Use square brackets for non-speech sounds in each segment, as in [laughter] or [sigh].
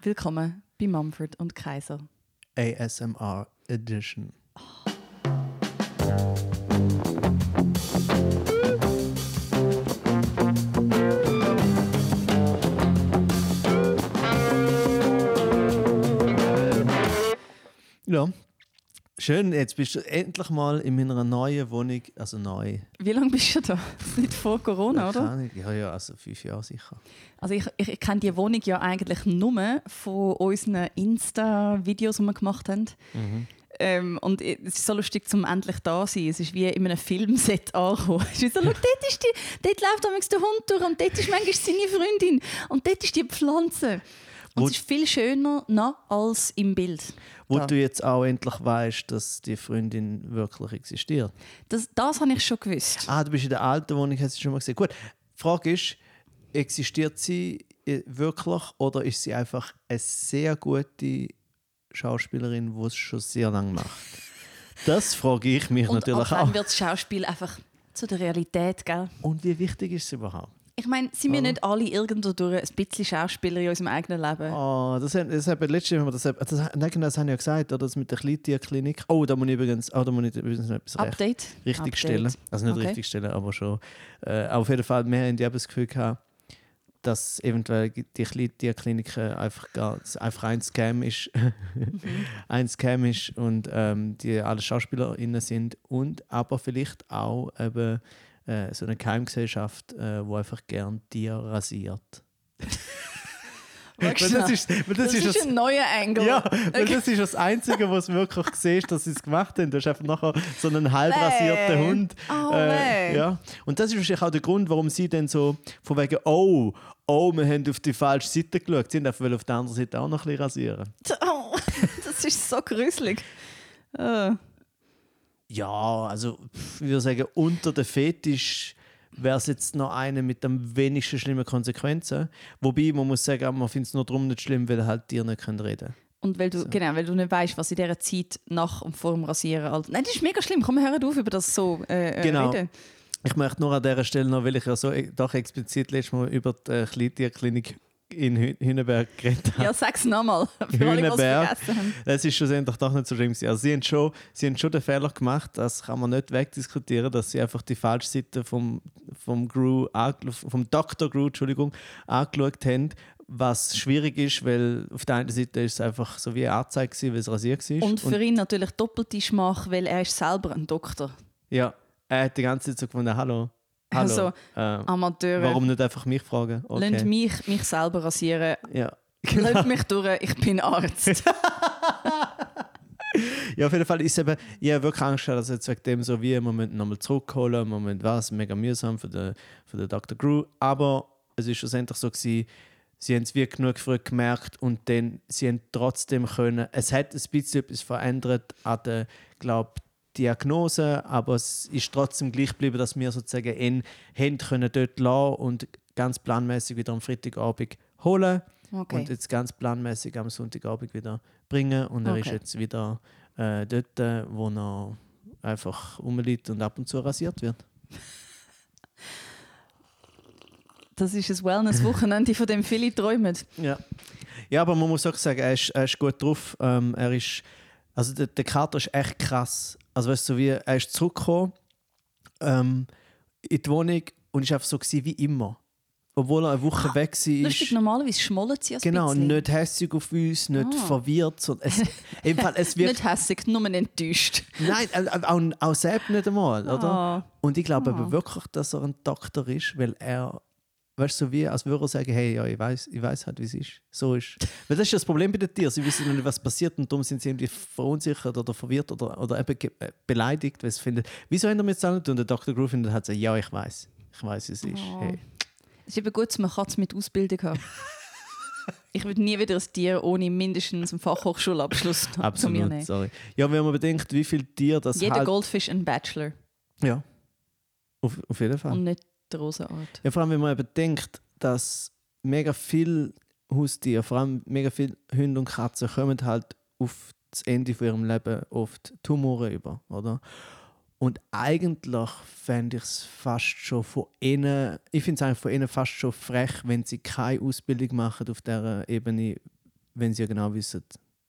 Willkommen bei Mumford und Kaiser. ASMR Edition. Ja, schön. Jetzt bist du endlich mal in meiner neuen Wohnung, also neu. Wie lange bist du da? Nicht vor Corona, oder? Keine- Ja, ja, also fünf Jahre sicher. Also ich, ich, ich kenne die Wohnung ja eigentlich nur von unseren Insta-Videos, die wir gemacht haben. Ähm, und es ist so lustig, zum endlich da zu sein. Es ist wie in einem Filmset angekommen. Es ist so, dort, ist die, dort läuft der Hund durch und dort ist manchmal seine Freundin und dort ist die Pflanze. Und es ist viel schöner noch als im Bild. Wo Da. du jetzt auch endlich weißt, dass die Freundin wirklich existiert. Das, das habe ich schon gewusst. Ah, du bist in der alten Wohnung, hast du schon mal gesehen. Gut, die Frage ist, existiert sie äh, wirklich oder ist sie einfach eine sehr gute Schauspielerin, die es schon sehr lange macht? Das frage ich mich Und natürlich ab wann auch. wird das Schauspiel einfach zu der Realität, gell? Und wie wichtig ist es überhaupt? Ich meine, sind wir Oder? nicht alle irgendwo durch ein bisschen Schauspieler in unserem eigenen Leben? Oh, das, haben- das haben letztes Mal, das, haben- das, genau, das haben ja gesagt, oder? Das mit der Kleintierklinik. Oh, da muss ich übrigens, oh, da muss ich übrigens noch etwas recht, Update? richtig Update. stellen. Also nicht Okay. richtig stellen, aber schon. Äh, auf jeden Fall, wir haben ja das Gefühl gehabt, dass eventuell die Kleintierklinik einfach, gar, einfach ein Scam ist. [laughs] ein Scam ist und ähm, die alle SchauspielerInnen sind und aber vielleicht auch eben äh, so eine Keimgesellschaft, äh, wo einfach gern Tiere rasiert. [laughs] Weil das ist, weil das Das, ist ist, das, ein neuer Angle. ja, weil das ist das Einzige, was du wirklich siehst, dass sie es gemacht haben. Du hast einfach nachher so einen halb rasierten. Hund. Oh, weh. ja. Und das ist wahrscheinlich auch der Grund, warum sie dann so von wegen, oh, oh, wir haben auf die falsche Seite geschaut. Sie einfach auf der anderen Seite auch noch ein bisschen rasieren. Oh, [laughs] das ist so gruselig. Äh. Ja, also ich würde sagen, unter der Fetisch wäre es jetzt noch eine mit am wenigsten schlimmen Konsequenzen. Wobei, man muss sagen, man findet es nur darum nicht schlimm, weil halt Tiere nicht können reden Und weil du, genau, weil du nicht weißt, was in dieser Zeit nach und vor dem Rasieren alt. Nein, das ist mega schlimm. Komm, wir hören auf über das so äh, äh, Genau. reden. Ich möchte nur an dieser Stelle noch, weil ich ja so e- doch explizit letztes Mal über die äh, Kleintierklinik in Hü- Hüneberg geredet habe. Ja, sag's nochmal. Die Hühnerberg. haben. Es ist schlussendlich doch nicht so schlimm. Also sie, haben schon, sie haben schon den Fehler gemacht, das kann man nicht wegdiskutieren, dass sie einfach die falsche Seite vom, vom, Gru, vom Dr. Gru Entschuldigung, angeschaut haben. Was schwierig ist, weil auf der einen Seite ist es einfach so wie eine Anzeige, gewesen, weil es rasiert war. Und für ihn natürlich doppelte Schmach, weil er ist selber ein Doktor. ja, er hat die ganze Zeit so gefunden, hallo, hallo, Also, äh, Amateure. warum nicht einfach mich fragen? Lasst Okay. mich, mich selber rasieren. Ja. Lasst mich durch, ich bin Arzt. [laughs] Ja, auf jeden Fall ist eben, ich habe wirklich Angst, dass jetzt wegen dem so wie, wir müssen nochmal zurückholen, wir müssen was, mega mühsam für den, für den Dr. Grew, aber es ist schlussendlich so gewesen, sie haben es wie genug früh gemerkt und dann, sie haben trotzdem können, es hat ein bisschen etwas verändert an der, glaube Diagnose, aber es ist trotzdem gleich geblieben, dass wir sozusagen ihn haben können dort lassen und ganz planmäßig wieder am Freitagabend holen Okay. und jetzt ganz planmäßig am Sonntagabend wieder bringen und er ist Okay. jetzt wieder äh, dort, äh, wo er einfach rumliegt und ab und zu rasiert wird. Das ist ein Wellness-Wochenende, von dem viele träumen. [laughs] Ja. ja, aber man muss auch sagen, er ist, er ist gut drauf. Ähm, er ist, also der, der Kater ist echt krass. Also weißt du, so wie, er ist zurückgekommen ähm, in die Wohnung und ist einfach so gewesen wie immer. Obwohl er eine Woche weg war. Lustig, normalerweise schmollen sie ein Genau, bisschen. nicht hässig auf uns, nicht Ah. verwirrt. sondern Es, [laughs] im Fall, es wird Nicht hässig, nur enttäuscht. Nein, äh, äh, auch, auch selbst nicht einmal, oder? Ah. Und ich glaube Ah. aber wirklich, dass er ein Doktor ist, weil er, weißt du, so wie, als würde er sagen, hey, ja, ich weiß, ich weiß halt, wie es ist. So ist. [laughs] Weil das ist das Problem bei den Tieren. Sie wissen noch nicht, was passiert und darum sind sie irgendwie verunsichert oder verwirrt oder, oder eben äh, beleidigt, weil sie finden, wieso haben wir jetzt nicht? Und der Dr. Groove findet hat gesagt, ja, ich weiß. Ich weiß, wie es ist. Oh. Hey. Es ist eben gut, dass man Katze mit Ausbildung haben. [laughs] Ich würde nie wieder ein Tier ohne mindestens einen Fachhochschulabschluss [laughs] zu mir Absolut, nehmen. sorry. Ja, wenn man bedenkt, wie viele Tiere das Jeder halt... Goldfisch ein Bachelor Ja, auf, auf jeden Fall. und nicht die Rosenart. Ja, vor allem, wenn man eben denkt, dass mega viele Haustiere, vor allem mega viele Hunde und Katzen, kommen halt auf das Ende von ihrem Leben oft Tumore über, oder? Und eigentlich fände ich es fast schon von ihnen, ich finde es eigentlich von ihnen fast schon frech, wenn sie keine Ausbildung machen auf dieser Ebene, wenn sie ja genau wissen,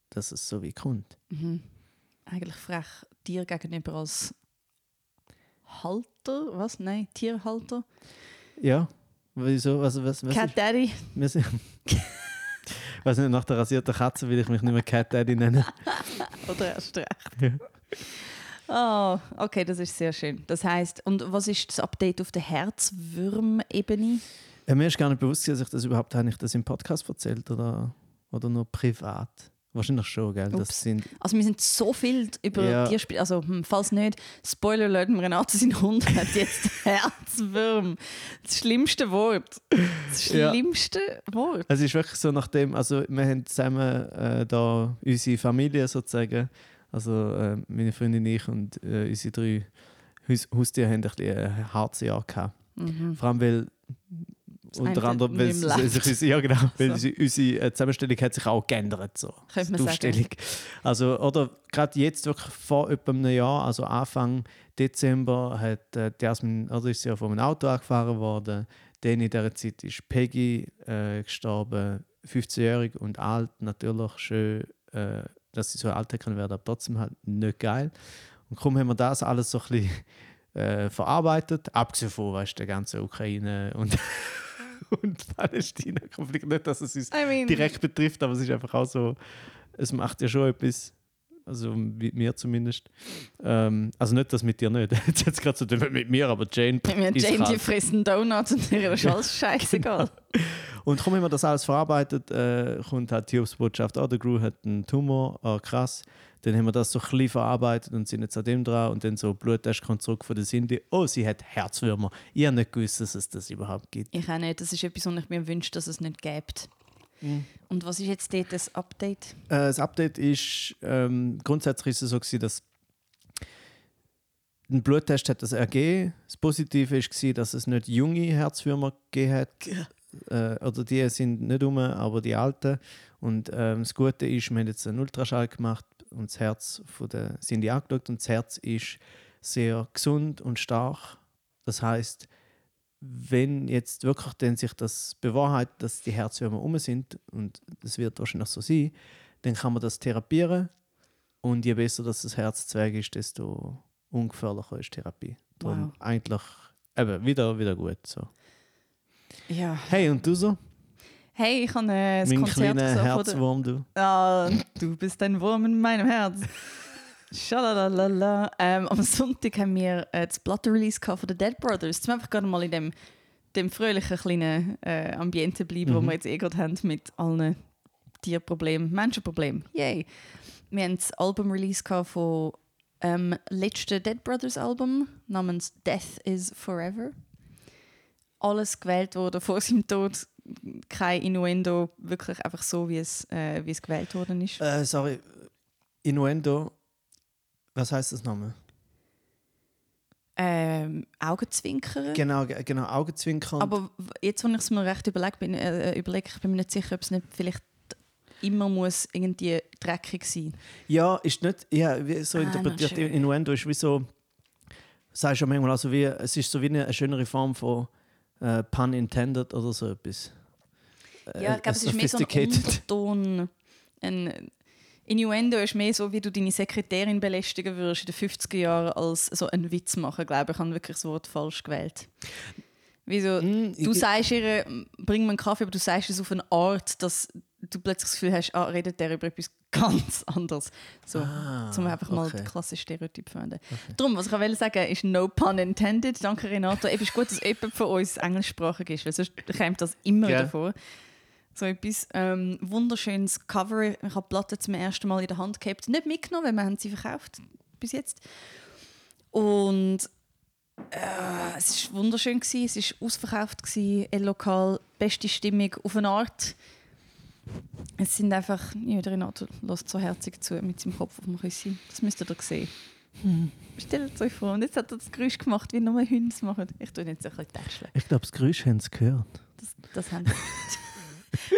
dass es so wie kommt. Mhm. Eigentlich frech dir gegenüber als Halter, was? Nein, Tierhalter. Ja, wieso? Also, was, was Cat ist, Daddy. wir sind, weiß nicht, nach der rasierten Katze will ich mich nicht mehr Cat Daddy nennen. [laughs] Oder erst recht. Ja. Oh, okay, das ist sehr schön. Das heißt, und was ist das Update auf der Herzwürm-Ebene? Äh, mir ist gar nicht bewusst, dass ich das überhaupt habe ich das im Podcast erzählt oder, oder nur privat. Wahrscheinlich schon, gell? Ups. Das sind, Also wir sind so viel über Ja. Tierspiele, also hm, falls nicht, Spoiler Alert, Renato sein Hund hat jetzt [laughs] Herzwürm. Das schlimmste Wort. Das Ja. schlimmste Wort. es ist wirklich so nachdem, also wir haben zusammen äh, da unsere Familie sozusagen, also äh, meine Freundin, ich und äh, unsere drei Haus Haustiere haben ein bisschen ein hartes Jahr gehabt. Mhm. Vor allem, weil unter anderem, weil sich unsere, ja, genau, [laughs] weil So. unsere, äh, Zusammenstellung hat sich auch geändert. So. Könnte man die sagen. Aufstellung. Also, oder gerade jetzt, wirklich vor etwa einem Jahr, also Anfang Dezember, hat äh, Jasmin, oder ist sie ja von einem Auto angefahren worden. Dann in dieser Zeit ist Peggy äh, gestorben, 15-jährig und alt, natürlich schön, äh, dass sie so alt können werden, aber trotzdem halt nicht geil. Und kaum haben wir das alles so ein bisschen äh, verarbeitet, abgesehen von weißt, der ganzen Ukraine und, [laughs] [laughs] und Palästina-Konflikt. Nicht, dass es uns I mean, direkt betrifft, aber es ist einfach auch so, es macht ja schon etwas, also mit mir zumindest. Ähm, also nicht das mit dir nicht, [laughs] jetzt hat es gerade so mit mir, aber Jane ist Jane, die kalt. fressen Donuts und ihr ist alles scheißegal. Und kaum haben wir das alles verarbeitet, äh, kommt halt die Hiobsbotschaft, oh, der Gru hat einen Tumor, oh, krass. Dann haben wir das so ein bisschen verarbeitet und sind jetzt an dem dran und dann so Bluttest kommt zurück von der Cindy, oh, sie hat Herzwürmer. Ich habe nicht gewusst, dass es das überhaupt gibt. Ich auch nicht. Das ist etwas, was ich mir wünsche, dass es nicht gibt. Mhm. Und was ist jetzt dort das Update? Äh, das Update ist, ähm, grundsätzlich ist es so gewesen, dass ein Bluttest hat das ergeben. Das Positive war, dass es nicht junge Herzwürmer gegeben hat. Äh, oder die sind nicht um, aber die alten. Und ähm, das Gute ist, wir haben jetzt einen Ultraschall gemacht und das Herz von der Cindy angeschaut und das Herz ist sehr gesund und stark. Das heißt, wenn jetzt wirklich dann sich das bewahrheitet, dass die Herzwürmer um sind und das wird wahrscheinlich so sein, dann kann man das therapieren und je besser dass das Herz zweig ist, desto ungefährlicher ist Therapie. Darum Wow. eigentlich eben wieder, wieder gut. So. Ja. Hey, und du so? Hey, ich habe äh, das mein Konzert kleiner Herzwurm, du. Ah, du bist ein Wurm in meinem Herz. Schalalala. Ähm, am Sonntag haben wir äh, das Platte-Release von den Dead Brothers. Zum einfach gerade mal in dem, dem fröhlichen kleinen äh, Ambiente bleiben, wo Mhm. wir jetzt eh gerade haben mit allen Tierproblemen, Menschenproblemen. Yay! Wir haben das Album-Release von ähm, letzten Dead Brothers Album namens Death is Forever. Alles gewählt wurde vor seinem Tod. Kein Innuendo, wirklich einfach so, wie es, äh, wie es gewählt worden ist. Äh, sorry, Innuendo, was heißt das nochmal? Ähm, Augenzwinkern. Genau, ge- genau, Augenzwinkern. Aber jetzt, wenn ich es mir recht überlege, bin, äh, überlege, ich bin mir nicht sicher, ob es nicht vielleicht immer muss irgendwie dreckig sein. Ja, ist nicht, ja, so Ah, interpretiert. Innuendo ist wie so, sagst du manchmal, also wie, es ist so wie eine, eine schönere Form von äh, Pun intended oder so etwas. Äh, Ja, ich glaube, es ist mehr so ein. Unterton. Ein Innuendo ist mehr so, wie du deine Sekretärin belästigen würdest in den 50er Jahren, als so einen Witz machen. Ich glaube, ich habe wirklich das Wort falsch gewählt. Wieso? Mm, Du sagst ihr, bring mir einen Kaffee, aber du sagst es auf eine Art, dass du plötzlich das Gefühl hast, ah, redet der über etwas [laughs] ganz anderes. So, Ah, zum einfach mal okay. klassisches Stereotyp verwenden. Darum, was ich auch will sagen ist no pun intended. Danke, Renato. Es ist gut, dass jemand von uns englischsprachig ist, weil sonst kommt das immer Ja. davor. So etwas ähm, wunderschönes Cover. Ich habe die Platte zum ersten Mal in der Hand gehabt. Nicht mitgenommen, weil wir haben sie verkauft bis jetzt. Und äh, es war wunderschön. Gewesen. Es war ausverkauft, gewesen, ein lokal, beste Stimmung auf eine Art. Es sind einfach, ja, der Renato lässt so herzig zu mit seinem Kopf auf dem Küssi. Das müsst ihr doch sehen. Stellt euch vor. Und jetzt hat er das Geräusch gemacht, wie nur Hunde es machen. Ich tue jetzt ein bisschen tätscheln. Ich glaube, das Geräusch haben sie gehört. Das, das haben Ich [laughs]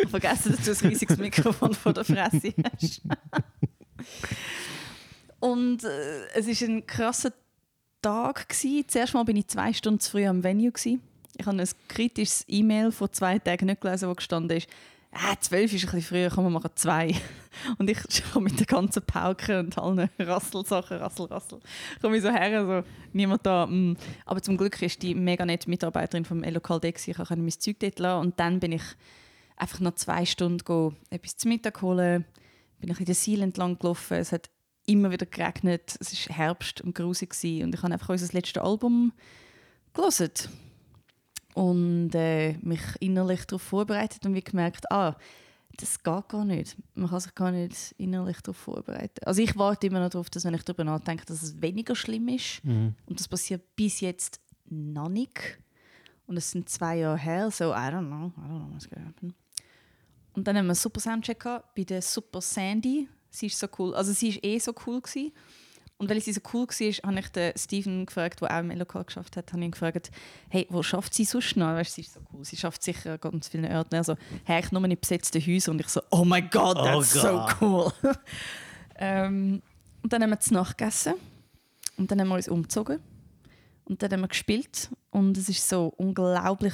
vergessen, dass du ein riesiges Mikrofon vor der Fresse hast. Und äh, es war ein krasser Tag. Gewesen. Zuerst mal bin ich zwei Stunden zu früh am Venue. Gewesen. Ich habe ein kritisches E-Mail vor zwei Tagen nicht gelesen, wo gestanden ist, ah, zwölf ist ein bisschen früher, komm, wir machen zwei. Und ich komme mit der ganzen Pauke und allen Rasselsachen, Rassel, Rassel, komme ich so her, so, niemand da. Mm. Aber zum Glück ist die mega nette Mitarbeiterin vom Lokal Dex, ich konnte mein Zeug dort lassen und dann bin ich einfach noch zwei Stunden go, etwas zu Mittag holen, bin ich in der Seil entlang gelaufen, es hat immer wieder geregnet, es war Herbst und grusig und ich habe einfach unser letztes Album gelesen und äh, mich innerlich darauf vorbereitet und wie gemerkt, ah, das geht gar nicht. Man kann sich gar nicht innerlich darauf vorbereiten. Also ich warte immer noch darauf, dass wenn ich darüber nachdenke, dass es weniger schlimm ist. Mhm. Und das passiert bis jetzt noch nicht. Und es sind zwei Jahre her, so I don't know, I don't know what's gonna happen. Und dann haben wir einen super Soundcheck bei der Super Sandy. Sie ist so cool, also sie ist eh so cool gewesen. Und weil sie so cool war, habe ich den Steven gefragt, der auch im Lokal geschafft hat, habe ihn gefragt, hey, wo schafft sie sonst noch? Weißt, sie ist so cool, sie schafft sicher ganz viele Orte. Also, hey, ich nur in besetzten Häusern. Und ich so, oh my God, oh that's oh so cool. [laughs] ähm, und dann haben wir zu Nacht gegessen. Und dann haben wir uns umgezogen. Und dann haben wir gespielt. Und es ist so unglaublich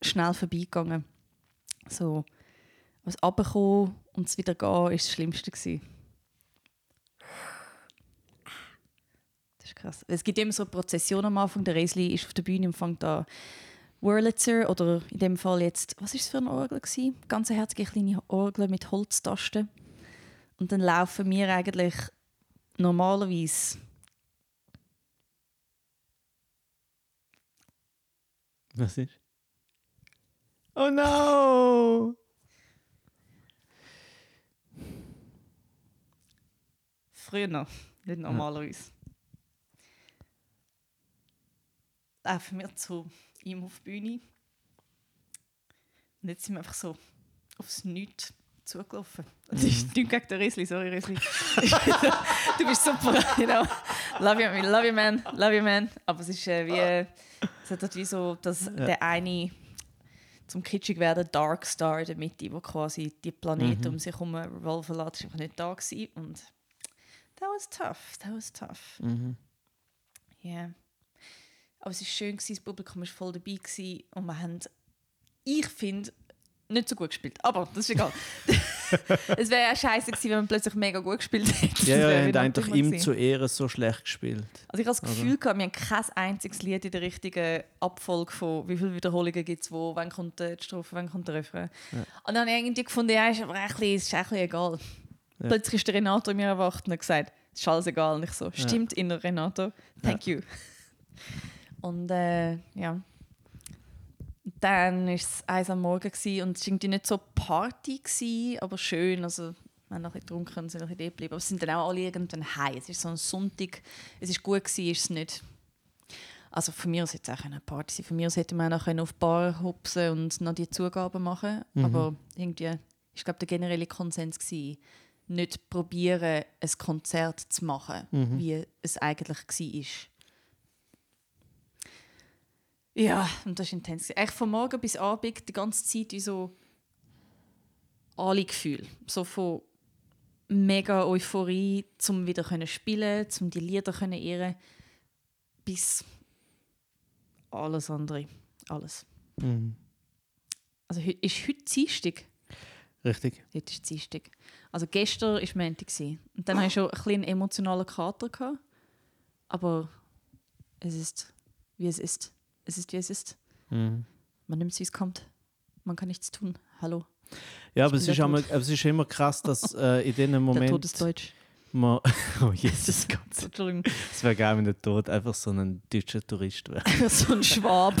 schnell vorbeigegangen. So, was runterkommen und es wieder gehen, war das Schlimmste. Gewesen. krass. Es gibt immer so eine Prozession am Anfang. Der Resli ist auf der Bühne und fängt an Wurlitzer oder in dem Fall jetzt, was ist es für eine Orgel gewesen? Ganz herzige kleine Orgel mit Holztasten. Und dann laufen wir eigentlich normalerweise Was ist? Oh no! Früher [laughs] nicht normalerweise laufen wir zu ihm auf die Bühne. Und jetzt sind wir einfach so aufs Nichts zugelaufen. Das ist mhm. nichts gegen den Riesli, sorry Riesli. [laughs] du bist super, you [laughs] know. Love you, love you man, love you man. Aber es ist äh, wie, es hat halt wie so, dass ja. der eine zum kitschig werden Dark Star in der Mitte, wo quasi die Planeten mhm. um sich herum revolven lässt, ist einfach nicht da gewesen. Und that was tough, that was tough. Mhm. Yeah. Aber es war schön, das Publikum war voll dabei und wir haben, ich finde, nicht so gut gespielt. Aber das ist egal. [laughs] es wäre ja scheiße gewesen, wenn man plötzlich mega gut gespielt hätte. Ja, ja, er hat eigentlich ihm zu Ehren so schlecht gespielt. Also ich habe das Gefühl, gehabt, wir haben kein einziges Lied in der richtigen Abfolge von wie viele Wiederholungen gibt es wo, wann kommt die Strophe, wann kommt der Refrain. Ja. Und dann habe ich irgendwie gefunden, ja, ist aber ein bisschen, ist ein bisschen egal. Ja. Plötzlich ist der Renato in mir erwacht und hat gesagt, es ist alles egal. Und ich so, stimmt, ja. inner Renato, thank you. Und äh, ja. Dann war es eins am Morgen gewesen, und es war irgendwie nicht so Party, gewesen, aber schön. Also, wir haben noch ein bisschen getrunken und sind noch ein bisschen geblieben. Aber es sind dann auch alle irgendwann heim. Es ist so ein Sonntag. Es war gut, gewesen, ist es nicht. Also von mir aus hätte es auch eine Party sein Von mir aus hätte man auch noch auf die Bar hupsen und noch die Zugaben machen mhm. Aber irgendwie ich glaube der generelle Konsens gewesen, nicht probieren, ein Konzert zu machen, mhm. wie es eigentlich war. Ja, und das ist intens. Echt von morgen bis abend die ganze Zeit wie so alle Gefühle. So von mega Euphorie, zum wieder können spielen, zum die Lieder können ehren, bis alles andere, alles. Mhm. Also ist heute Dienstag. Richtig. Heute ist Dienstag. Also gestern war Montag. Und dann hatte ich schon ein bisschen emotionalen Kater. Gehabt. Aber es ist, wie es ist es ist, wie es ist. Mhm. Man nimmt es, wie es kommt. Man kann nichts tun. Hallo. Ja, aber es ist, immer, es ist, immer, krass, dass äh, in diesem [laughs] Moment. Der Tod ist deutsch. Man, [laughs] oh Jesus [laughs] Gott. Entschuldigung. Es wäre geil, wenn der Tod einfach so ein deutscher Tourist wäre. so ein Schwab.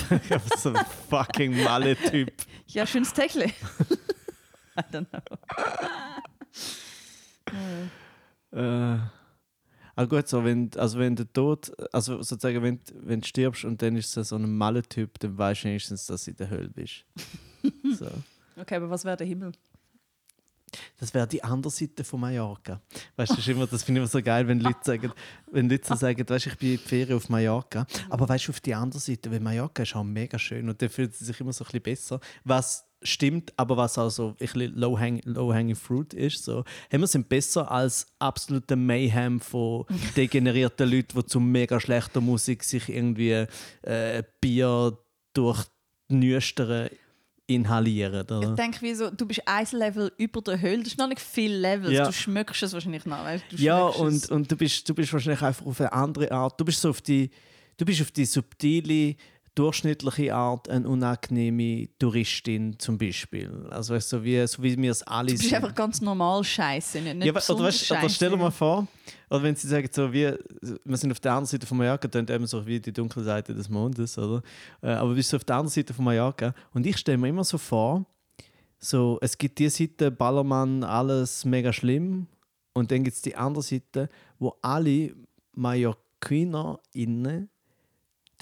so ein fucking Malle-Typ. Ja, schönes Techle. I don't know. äh. Ah gut, so wenn, also wenn der Tod, also sozusagen, wenn, wenn du stirbst und dann ist es so ein Malle-Typ, dann weißt du wenigstens, dass du in der Hölle bist. [laughs] so. Okay, aber was wäre der Himmel? Das wäre die andere Seite von Mallorca. Weißt du, das, immer, das finde ich immer so geil, wenn Leute sagen, wenn Leute so sagen, weißt, ich bin in die Ferien auf Mallorca. Aber weißt du, auf die andere Seite, weil Mallorca ist auch mega schön und dann fühlt sie sich immer so ein bisschen besser. Was stimmt, aber was auch so ein bisschen low-hanging low fruit ist. So. wir sind besser als absolute Mayhem von [laughs] degenerierten Leuten, die zu mega schlechter Musik sich irgendwie äh, Bier durch nüstern inhalieren. Oder? Ich denke, wie so, du bist ein Level über der Höhle, das ist noch nicht viel Levels, Ja. du schmückst es wahrscheinlich noch. Weißt? Du Ja, und, es. und du, bist, du bist wahrscheinlich einfach auf eine andere Art. Du bist so auf die, du bist auf die subtile, durchschnittliche Art eine unangenehme Touristin zum Beispiel. Also weißt, du, so, wie, so wie wir es alle Du bist einfach ganz normal scheiße, nicht, nicht Ja, oder, weißt, oder scheisse. stell dir mal vor, oder wenn sie sagen, so wie, wir sind auf der anderen Seite von Mallorca, dann eben so wie die dunkle Seite des Mondes, oder? Äh, Aber du bist so auf der anderen Seite von Mallorca und ich stelle mir immer so vor, so, es gibt die Seite, Ballermann, alles mega schlimm und dann gibt es die andere Seite, wo alle MallorquinerInnen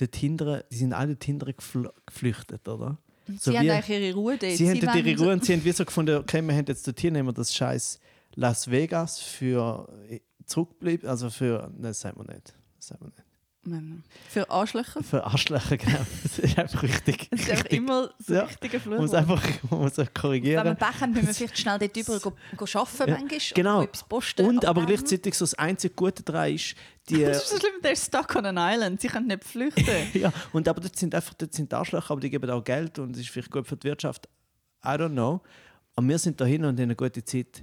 dort hinten, die sind alle hinten gefl- geflüchtet, oder? So Sie haben eigentlich ihre Ruhe dort. Sie, haben dort ihre Ruhe und sie haben wie so gefunden, okay, wir haben jetzt dorthin, nehmen wir das scheiß Las Vegas für zurückbleiben, also für, nein, das sagen wir nicht. Das sagen wir nicht. Für Arschlöcher. Für Arschlöcher, genau. [laughs] Das ist einfach richtig. Das ist einfach immer das Ja. richtige Man muss Fluch. einfach man muss auch Wenn wir korrigieren. Pech haben, müssen wir vielleicht schnell dort drüber go, go arbeiten Ja, manchmal. genau. Etwas posten. Und aber gleichzeitig so das einzige Gute daran ist, die, [laughs] Das ist so schlimm, der ist stuck on an island. Sie können nicht flüchten. [laughs] ja, und aber dort sind einfach dort sind Arschlöcher, aber die geben auch Geld und es ist vielleicht gut für die Wirtschaft. I don't know. Und wir sind da hin und haben eine gute Zeit.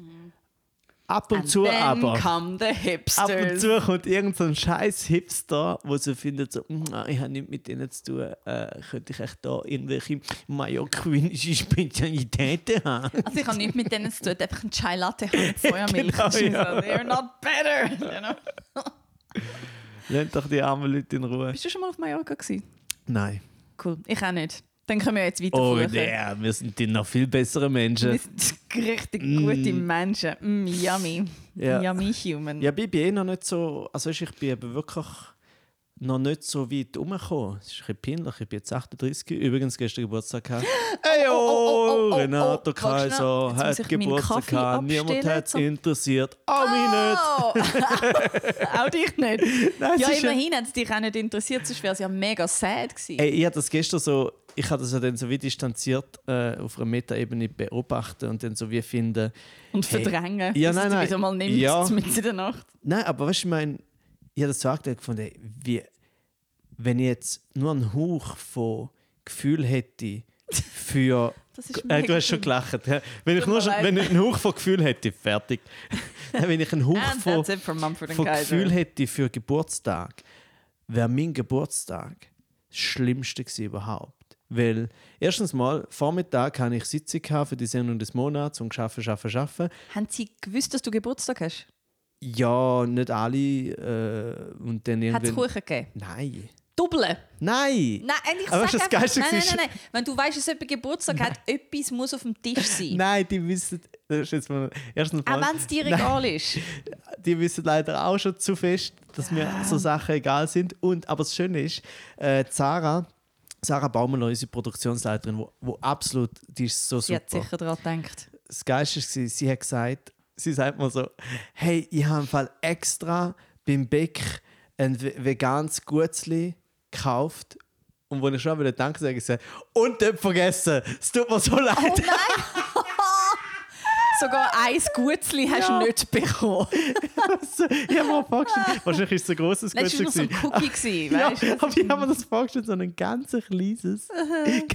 Ab und And zu aber. come the Ab und hipsters. zu kommt irgendein so scheiß Hipster, wo so findet, so, «Mm, ah, ich habe nichts mit denen zu tun, äh, könnte ich echt da irgendwelche mallorquinische Spezialitäten haben? Also ich habe nichts mit denen zu tun, einfach ein Chai Latte mit [laughs] Feuermilch. Genau, ja. They're not better. You know? Lasst doch die armen Leute in Ruhe. Bist du schon mal auf Mallorca gewesen? Nein. Cool, ich auch nicht. Dann können wir jetzt weiter Oh, fluchen. der, wir sind die noch viel bessere Wir Menschen. sind [laughs] richtig gute Menschen. Mm, yummy. Ja. Yummy human. Ja, ich bin eh noch nicht so, also ich bin eben wirklich noch nicht so weit rumgekommen. Es ist ein bisschen peinlich, ich bin jetzt 38, übrigens gestern Geburtstag gehabt. [gasps] Ey, oh, oh, oh, oh, Renato oh. Kaiser hat Geburtstag gehabt, niemand hat es so. interessiert, auch mich nicht. Oh. [laughs] auch dich nicht. [laughs] Nein, ja, ja- immerhin hat es dich auch nicht interessiert, sonst wäre es ja mega sad gewesen. Ey, ich habe das gestern so, ich habe das ja dann so wie distanziert äh, auf einer Metaebene beobachtet und dann so wie finden, Und Hey. verdrängen, Ja, dass nein, nein. wieder mal nimmt, Ja. mit in der Nacht. nein, aber weißt du, ich meine, ich habe das so angedacht gefunden, ey, wie, wenn ich jetzt nur einen Hauch von Gefühl hätte für [laughs] Das ist Äh, du hast schon gelacht. Ja. Wenn, ich nur schon, wenn ich einen Hauch von Gefühl hätte, fertig. [laughs] wenn ich einen Hauch von, von. Gefühl hätte für Geburtstag, wäre mein Geburtstag das Schlimmste gewesen überhaupt. Weil erstens mal, Vormittag hatte ich Sitzung für die Sendung des Monats und arbeiten, arbeiten, arbeiten. Haben sie gewusst, dass du Geburtstag hast? Ja, nicht alle. Äh, und dann Hat es. Kuchen gegeben? Nein. Doppeln? Nein! Nein, ich Aber sag einfach, nein, nein, nein, nein. Wenn du weißt, dass jemand Geburtstag hat, etwas muss auf dem Tisch sein. [laughs] Nein, die wissen... Das ist jetzt mal, erstens mal, Auch wenn es dir Nein. egal ist. [laughs] die wissen leider auch schon zu fest, dass mir so Sachen egal sind. Und, aber das Schöne ist, äh, Sarah, Sarah Baumann, unsere Produktionsleiterin, wo, wo absolut, die ist so Sie hat super. sicher daran gedacht. Das Geilste war, sie hat gesagt, sie sagt mir so, hey, ich habe im Fall extra beim Beck ein ve- veganes Gutzli gekauft. Und wo ich schon wieder Danke sage, ich sage, und nicht vergessen, es tut mir so leid. Oh nein! [laughs] Sogar ein Gutzli hast Ja. du nicht bekommen. ich habe mir vorgestellt, wahrscheinlich ist es ein grosses Das war Gutzli. nur so ein Cookie. gewesen, [laughs] Ja, weißt du? aber ich habe mir das vorgestellt, so ein ganz kleines,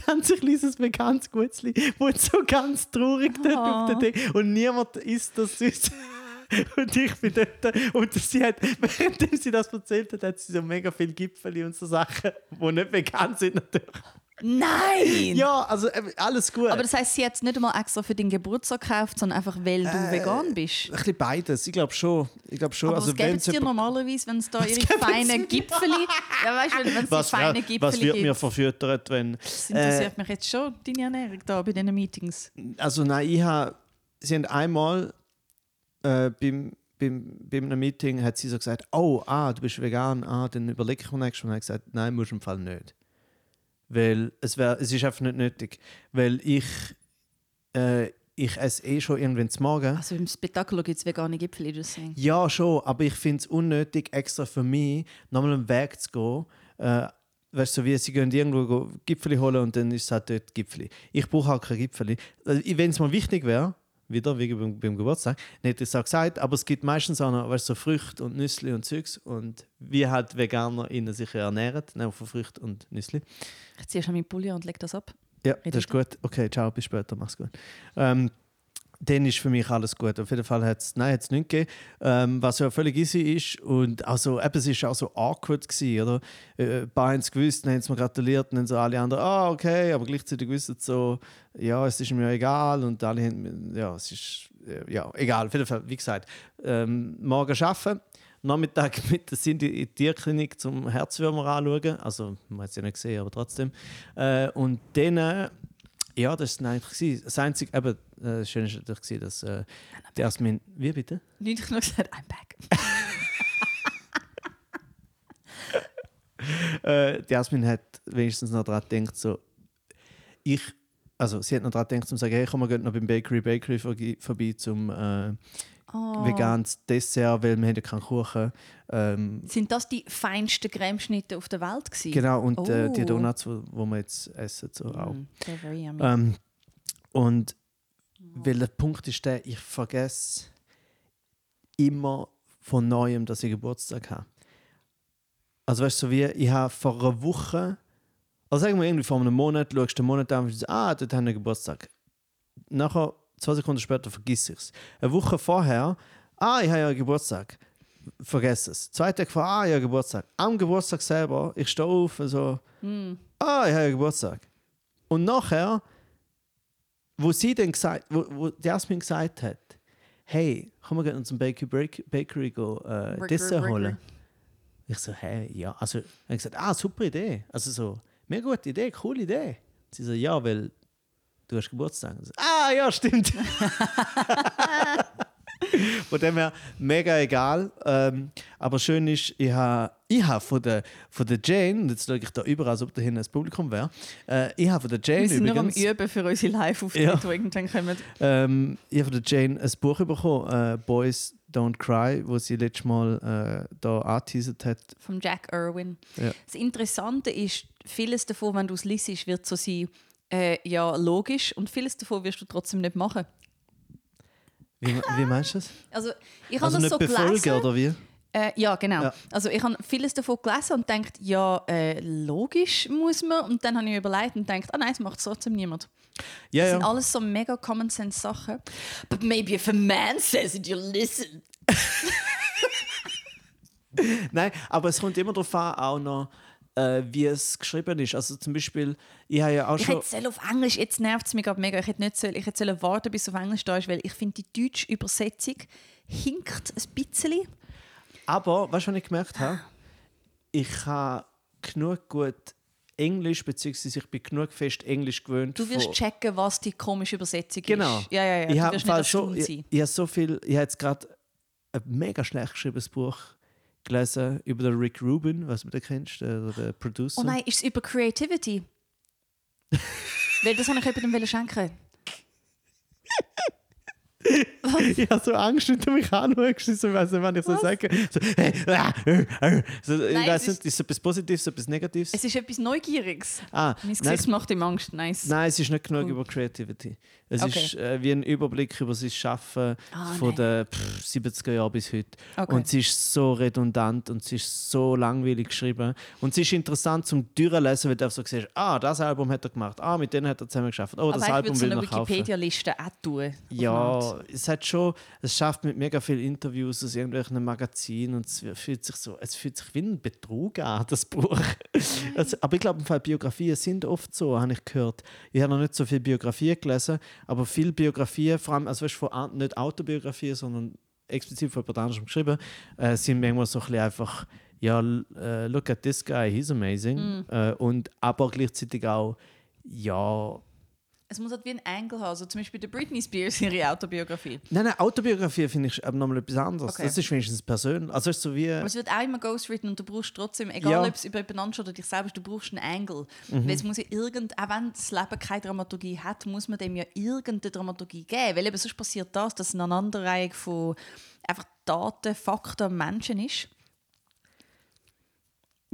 ganz kleines veganes Gutzli, wo so ganz traurig dort auf der Ding und niemand isst das süß. [laughs] Und ich bin dort und sie hat, während sie das erzählt hat, hat sie so mega viele Gipfel und so Sachen, die nicht vegan sind natürlich. Nein! Ja, also äh, alles gut. Aber das heisst, sie hat es nicht einmal extra für deinen Geburtstag gekauft, sondern einfach, weil du Äh, vegan bist. ein bisschen beides, ich glaube schon. Ich glaube schon. Aber also, was geben wenn's sie dir normalerweise, wenn es da ihre feinen? Gipfeli... Ja, weißt du, wenn es ja, Gipfeli was wird gibt. mir verfüttert, wenn... Das interessiert mich jetzt schon, deine Ernährung da bei diesen Meetings. Also nein, ich habe, sie haben einmal äh, beim, beim, bei einem Meeting hat sie so gesagt, oh, ah, du bist vegan, ah, dann überlege ich mir nächstes Mal. Und ich gesagt, nein, musst du im Fall nicht. Weil es, wär, es ist einfach nicht nötig. Weil ich, äh, ich esse eh schon irgendwann zum Morgen. Also im Spektakel gibt es vegane Gipfeli, das sagen. Ja, schon, aber ich finde es unnötig, extra für mich nochmal einen Weg zu gehen. Äh, weißt du, so wie sie gehen irgendwo go Gipfeli holen und dann ist es halt dort Gipfeli. Ich brauche halt kein Gipfeli. Also, Wenn es mal wichtig wäre, wieder wie beim, beim Geburtstag, ich es auch gesagt, aber es gibt meistens auch noch weißt, so Früchte und Nüsse und Zeugs und wie halt Veganer innen sich ernähren, ne, von Früchten und Nüsse. Ich ziehe schon meinen Pulli und leg das ab. Ja, Redest das ist gut. Okay, ciao, bis später, mach's gut. Ähm, dann ist für mich alles gut. Auf jeden Fall hat es nichts gegeben, ähm, was ja völlig easy ist. Und also, eben, es war auch so awkward, gewesen, oder? Äh, ein paar haben es gewusst, dann haben es mir gratuliert und dann so alle anderen, ah, okay, aber gleichzeitig wissen sie so, ja, es ist mir egal und alle haben, ja, es ist, äh, ja, egal. Auf jeden Fall, wie gesagt, ähm, morgen arbeiten. Nachmittag [laughs] mit der Cindy in die Tierklinik zum Herzwürmer anschauen. Also, man hat es ja nicht gesehen, aber trotzdem. Äh, und dann, äh, ja, das war eigentlich. Das Einzige, eben, äh, das Schöne war natürlich, dass äh, der Jasmin. Wie bitte? Nicht nur gesagt, I'm back. [laughs] Äh, die Jasmin hat wenigstens noch daran gedacht, so. Ich. Also, sie hat noch daran gedacht, um zu sagen, hey, komm, wir gehen noch beim Bakery Bakery vorbei, vorbei zum äh, Oh. veganes Dessert, weil wir ja keinen Kuchen. Ähm, Sind das die feinsten Cremeschnitte auf der Welt gewesen? genau, und äh, die Oh. Donuts, die wo wir jetzt essen, so auch. Mm, very yummy. Ähm, und weil der Punkt ist der, ich vergesse immer von Neuem, dass ich Geburtstag habe. Also weißt du, so wie ich habe vor einer Woche, also sagen wir irgendwie vor einem Monat, schaust du den Monat an und sagst, ah, dort haben wir Geburtstag. Nachher, zwei Sekunden später, vergiss ich es. Eine Woche vorher, ah, ich habe ja Geburtstag. Vergess es. Zwei Tage vor, ah, ich habe Geburtstag. Am Geburtstag selber, ich stehe auf und so, Mm. ah, ich habe Geburtstag. Und nachher, wo sie dann gesagt, wo, wo Jasmin gesagt hat, hey, komm wir uns zum Bakery, Break, Bakery go, äh, Dessert holen. Ich so, hey, ja, also, er hat gesagt, ah, super Idee. Also so, mega gute Idee, coole Idee. Sie so, ja, weil du hast Geburtstag. So, ah, ja, stimmt. [laughs] Von dem her mega egal. Ähm, aber schön ist, ich habe ich ha von, der, von der Jane, und jetzt schaue ich da überall, als ob da hinten ein Publikum wäre, äh, ich habe von der Jane Wir sind nur am übrigens, Üben für unsere Live-Auftritte, Ja. die irgendwann kommen. ähm, ich habe von der Jane ein Buch bekommen, äh, Boys Don't Cry, wo sie letztes Mal äh, da angeteasert hat. Vom Jack Irwin. Ja. Das Interessante ist, vieles davon, wenn du es liest, wird so sein, äh, ja, logisch. Und vieles davon wirst du trotzdem nicht machen. Wie, wie meinst du das? Also, ich habe Also das nicht so befolgen, gelesen. oder wie? Äh, ja, genau. Ja. Also ich habe vieles davon gelesen und denkt, ja, äh, logisch muss man. Und dann habe ich überlegt und denkt, ah nein, das macht trotzdem niemand. Ja, Das sind ja. alles so mega Common Sense Sachen. But maybe if a man says it, you'll listen. [laughs] Nein, aber es kommt immer darauf an, auch noch, äh, wie es geschrieben ist. Also zum Beispiel, ich habe ja auch Ich schon... hätte sollen auf Englisch, jetzt nervt es mich gerade mega, ich hätte nicht sollen, ich hätte sollen warten, bis es auf Englisch da ist, weil ich finde, die deutsche Übersetzung hinkt ein bisschen. Aber, weißt du, was ich gemerkt habe? Ich habe genug gut Englisch, beziehungsweise ich bin genug fest Englisch gewöhnt. Du wirst checken, was die komische Übersetzung Genau. ist. Ja, ja, ja. ich habe so, ich, ich habe so viel, ich habe jetzt gerade ein mega schlecht geschriebenes Buch gelesen über den Rick Rubin, was du den kennst, der, der Producer. Oh nein, ist es über Creativity? [laughs] weil das habe ich jemandem schenken Ich habe so Angst, wenn du mich anschaust. Ich weiß nicht, wann ich so Was? sage. So, hey, ah, äh, äh. so, ich Nein, weiß es nicht, ist es etwas Positives, etwas Negatives? Es ist etwas Neugieriges. ah, Mein nein, Gesicht es, macht ihm Angst. Nice. nein, es ist nicht genug Cool. über Creativity. Es Okay. ist äh, wie ein Überblick über sein Schaffen Ah, von den pff, 70er Jahren bis heute. Okay. Und es ist so redundant und es ist so langweilig geschrieben. Und es ist interessant zum Durchlesen, weil du so siehst, ah, das Album hat er gemacht, ah, mit denen hat er zusammen geschafft, oh, das Aber ich Album will eine man kaufen. Wikipedia-Liste auch tun. Ja, es hat schon, es schafft mit mega vielen Interviews aus irgendwelchen Magazinen und es fühlt sich so, es fühlt sich wie ein Betrug an, [laughs] das Buch. also, aber ich glaube, im Fall Biografien sind oft so, habe ich gehört. Ich habe noch nicht so viele Biografien gelesen, aber viele Biografien, vor allem, also weißt, von, nicht Autobiografien, sondern explizit von jemand anderem geschrieben, äh, sind manchmal so ein bisschen einfach, ja, äh, look at this guy, he's amazing. Äh, und aber gleichzeitig auch, ja, Es muss halt wie ein Angle haben. Also zum Beispiel der Britney Spears ihre Autobiografie. Nein, nein, Autobiografie finde ich aber nochmal etwas anderes. Okay. Das ist wenigstens persönlich. Also es ist so wie. Aber es wird auch immer ghostwritten und du brauchst trotzdem, egal Ja. ob es über jemand anderes oder dich selbst, du brauchst einen Angle. Mhm. Weil es muss ja irgend, auch wenn das Leben keine Dramaturgie hat, muss man dem ja irgendeine Dramaturgie geben. Weil eben sonst passiert das, dass es eine Aneinanderreihung von einfach Daten, Fakten, Menschen ist.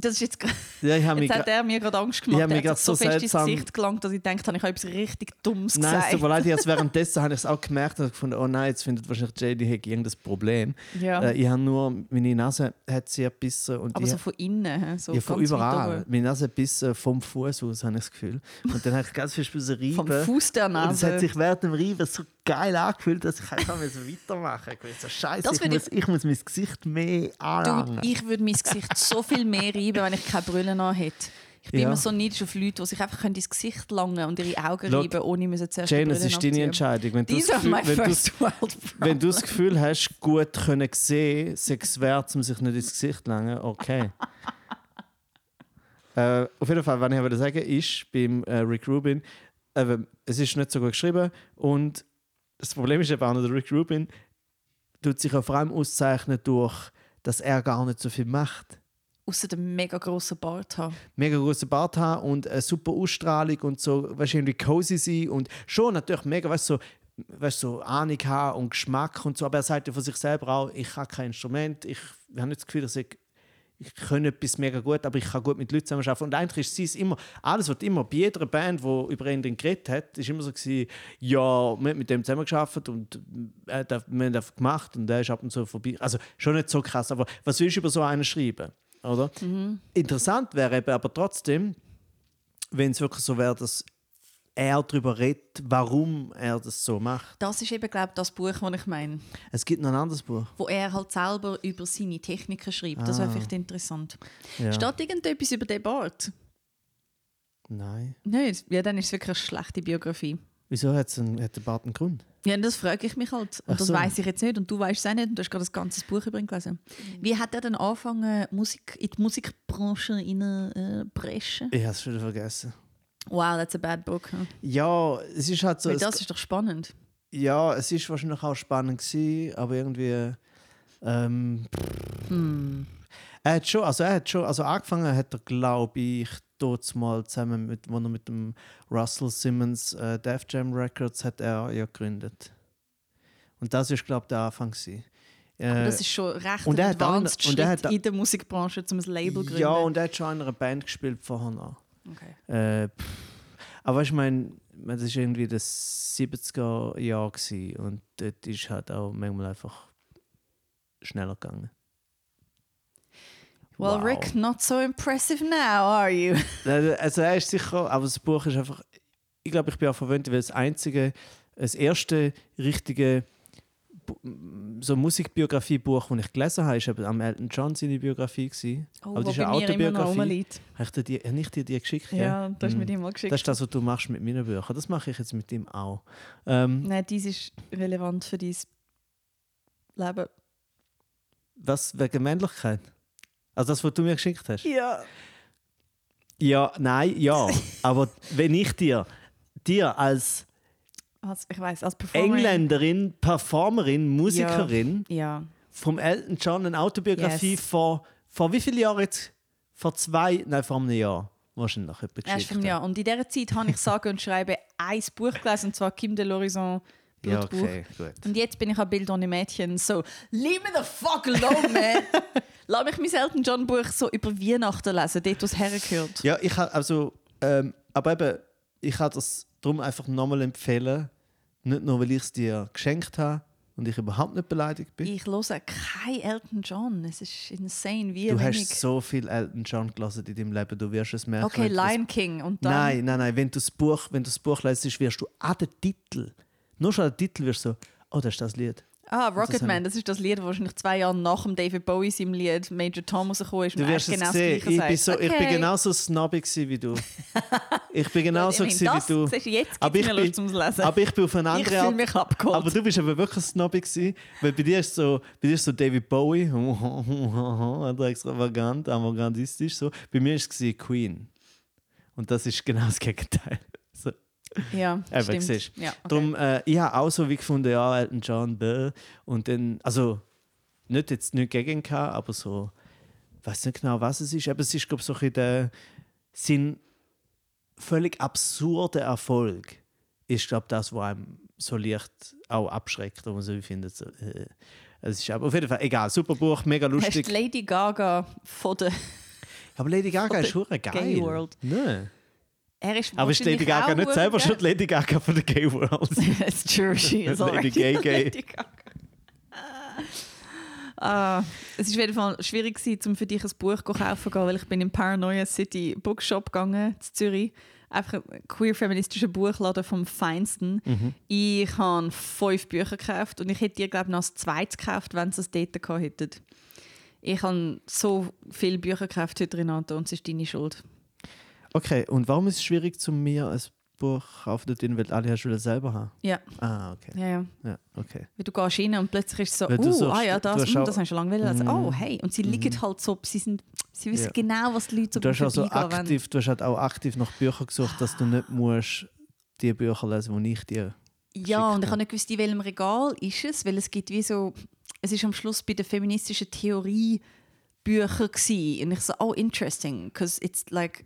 Das ist jetzt, Ja, ich habe [laughs] jetzt hat er mir gerade Angst Ich gemacht. hab mich er hat grad sich so, so fest ins Gesicht gelangt, dass ich gedacht habe, ich habe etwas richtig Dummes Nein, es gesagt. tut mir leid, jetzt [laughs] währenddessen habe ich es auch gemerkt und gefunden, oh nein, jetzt findet wahrscheinlich ich hätte irgendein Problem. ja. Äh, ich habe nur, meine Nase hat sehr bissen und aber ich, so von innen. So ja, von überall. Meine Nase bissen vom Fuß aus, habe ich das Gefühl. Und dann habe ich ganz viel müssen reiben. Vom Fuß der Und es hat Nase. sich während dem Reiben so geil angefühlt, dass ich einfach weitermachen konnte. So, Scheiße, Das ich, muss, ich muss mein Gesicht mehr Du, anlangen. ich würde mein Gesicht so viel mehr reiben, wenn ich keine Brille an hätte. Ich bin Ja. immer so neidisch auf Leute, die sich einfach können ins Gesicht langen und ihre Augen Schau, reiben, ohne müssen zuerst Jane, es ist deine. Entscheidung. Wenn du das These are Gefühl, wenn du, wenn du das. Gefühl hast, gut können sehen, sei es wert, um sich nicht ins Gesicht langen, okay. [laughs] äh, auf jeden Fall, was ich aber sagen ist, beim äh, Rick Rubin, äh, es ist nicht so gut geschrieben und das Problem ist eben auch der Rick Rubin tut sich auch vor allem auszeichnen durch, dass er gar nicht so viel macht. Außer dem mega grossen Bart haben. mega großen Bart haben und eine super Ausstrahlung und so, irgendwie cozy sein und schon natürlich mega, weißt du, so, weißt, so Ahnung haben und Geschmack und so, aber er sagt ja von sich selber auch, ich habe kein Instrument, ich habe nicht das Gefühl, dass ich ich kann etwas mega gut, aber ich kann gut mit Leuten zusammenarbeiten. Und eigentlich ist es immer, alles wird immer, bei jeder Band, die über ihn dann geredet hat, ist immer so gewesen, ja, wir haben mit dem zusammengearbeitet und er hat, wir haben das gemacht und er ist ab und zu vorbei. Also schon nicht so krass, aber was willst du über so einen schreiben? Oder? Interessant wäre eben aber trotzdem, wenn es wirklich so wäre, dass er darüber redet, warum er das so macht. Das ist eben, glaube ich, das Buch, das ich meine. Es gibt noch ein anderes Buch. Wo er halt selber über seine Techniken schreibt. Das wäre vielleicht interessant. Ah. Ja. Steht irgendetwas über den Bart? Nein. Nein, ja, dann ist es wirklich eine schlechte Biografie. Wieso hat's einen, hat der Bart einen Grund? Ja, das frage ich mich halt. Und Ach das so. weiß ich jetzt nicht und du weißt es auch nicht und du hast gerade das ganze Buch über ihn gelesen. Wie hat er dann angefangen, Musik, in die Musikbranche rein äh? Ich habe es schon wieder vergessen. Wow, that's a bad book. Huh? Ja, es ist halt so. Weil das ist doch spannend. ja, es ist wahrscheinlich auch spannend gewesen, aber irgendwie. Ähm, Hm. Er hat schon, also er hat schon, also angefangen hat er, glaube ich, dort mal zusammen mit, wo er mit dem Russell Simmons äh, Def Jam Records hat er ja gegründet. Und das ist, glaube ich, der Anfang gewesen. Aber Äh, das ist schon recht und er hat advanced und er hat- in der Musikbranche, um ein Label gründen. ja, und er hat schon in einer Band gespielt vorher noch. Okay. Äh, aber ich meine, das war irgendwie das 70er Jahr gewesen, und dort ist halt auch manchmal einfach schneller gegangen. Well, Wow. Rick, not so impressive now, are you? [laughs] Also er ist sicher, aber das Buch ist einfach, ich glaube, ich bin auch verwöhnt, weil das einzige, das erste richtige so Musikbiografie-Buch, das ich gelesen habe, ist eben am Elton John seine Biografie gewesen. Oh, aber das ist eine Autobiografie. Habe ich, dir die, ich dir die geschickt? Ja, das hast Mhm. mir die mal geschickt. Das ist das, was du machst mit meinen Büchern. Das mache ich jetzt mit ihm auch. Ähm, Nein, dies ist relevant für dein Leben. was wegen Männlichkeit? Also das, was du mir geschickt hast? Ja. Ja, nein, ja. [laughs] aber wenn ich dir, dir als Also, ich weiß, als Performerin. Engländerin, Performerin, Musikerin Ja. vom Elton John eine Autobiografie Yes. vor, vor wie vielen Jahren jetzt? Vor zwei, nein, vor einem Jahr wahrscheinlich jemand Erst vom Jahr. Und in dieser Zeit habe ich sage und schreibe ein Buch gelesen, und zwar Kim de l'Horizon Ja, okay, gut. Und jetzt bin ich ein Bild ohne Mädchen. So, leave me the fuck alone, man! [laughs] Lass mich mein Elton John Buch so über Weihnachten lesen, dort, wo es hergehört. Ja, ich habe also, ähm, aber eben, ich kann das darum einfach nochmal empfehlen, nicht nur, weil ich es dir geschenkt habe und ich überhaupt nicht beleidigt bin. Ich höre kein Elton John. Es ist insane, wie du wenig. hast so viel Elton John gelesen in deinem Leben, du wirst es merken. okay, Lion King. Und dann, Nein, nein, nein, wenn du das Buch, wenn du das Buch lesest, wirst du an den Titel, nur schon an den Titel wirst du so, oh, das ist das Lied. Ah, Das Rocketman, haben- das ist das Lied, das wahrscheinlich zwei Jahre nach dem David Bowie seinem Lied Major Tom rausgekommen ist. Du wirst es genau sehen. das Gleiche Ich bin, so, sagt. ich bin Okay. genauso snobby wie du. [laughs] Ich bin genauso Ich meine, wie das, du. siehst jetzt Aber ich mir Lust bin- zum Lesen. Aber ich bin auf eine ich andere fühle Art. mich abgeholt. Aber du bist aber wirklich snobby gewesen, weil bei dir ist so, bei dir ist so David Bowie, [laughs] also extravagant, avantgardistisch so. Bei mir ist es Queen. Und das ist genau das Gegenteil. Ja, [laughs] Eben, siehst Ja, okay. Darum, äh, ich habe auch so wie gefunden, ja, Elton John, bäh. und dann, also nicht jetzt nicht gegen ihn aber so, ich weiß nicht genau, was es ist, aber es ist, glaube ich, so ein der, sein völlig absurder Erfolg ist, glaube ich, das, was einem so leicht auch abschreckt, wo man so findet, so, äh. Es ist aber auf jeden Fall egal, super Buch, mega Hast lustig. die Lady Gaga von der Aber Lady Gaga ist schon geil. Gay World. Nein. Er ist Aber ist Lady Gaga nicht selber schon die Lady Gaga von der Gay World? It's [laughs] true, she is Lady Gay Gay. Lady Gaga. Ah, es war auf jeden Fall schwierig, gewesen, um für dich ein Buch zu kaufen, weil ich bin im Paranoia City Bookshop gegangen, in Zürich. Einfach ein queer-feministischer Buchladen vom Feinsten. Mhm. Ich habe fünf Bücher gekauft und ich hätte dir, glaube ich, noch ein zweites gekauft, wenn sie es dort gehabt hätten. Ich habe so viele Bücher gekauft heute, Renato, und es ist deine Schuld. Okay, und warum ist es schwierig, zu mir ein Buch kaufen, weil alle hast du selber haben? Ja, Ah, okay. ja, ja. Ja, okay. Weil du gehst rein und plötzlich ist es so, du oh, so ah ja, du das, hast mm, das habe ich schon lange wollen. Also, Mhm. oh, hey. Und sie liegen halt so, sie, sind, sie wissen Ja. genau, was die Leute so Du hast, also wollen. aktiv, du hast halt auch aktiv nach Büchern gesucht, dass du nicht musst die Bücher lesen, die ich dir... Ja, und ich habe nicht gewusst, in welchem Regal ist es, weil es gibt wie so, es ist am Schluss bei der feministischen Theorie Bücher gsi und ich so, oh, interesting, because it's like,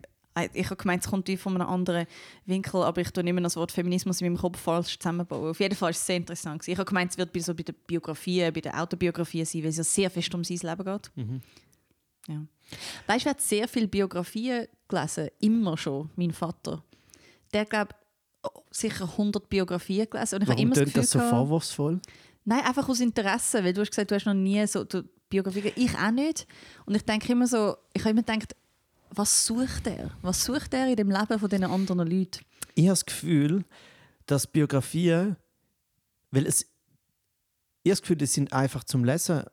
ich habe gemeint, es kommt wie von einem anderen Winkel, aber ich tue immer das Wort Feminismus in meinem Kopf falsch zusammenbauen. Auf jeden Fall ist es sehr interessant. Ich habe gemeint, es wird bei, so bei den Biografien, bei den Autobiografien sein, weil es ja sehr fest um sein Leben geht. Ja. Weißt du, hat sehr viele Biografien gelesen? Immer schon, mein Vater. Der glaube sicher 100 Biografien gelesen. Und ich habe Warum immer das Gefühl, das so vorwurfsvoll? Nein, einfach aus Interesse, weil du hast gesagt, du hast noch nie so du, Biografien. Ich auch nicht. Und ich denke immer so, ich habe immer gedacht, was sucht er? Was sucht er in dem Leben von diesen anderen Leuten? Ich habe das Gefühl, dass Biografien, weil es, ich habe das Gefühl, die sind einfach zum Lesen.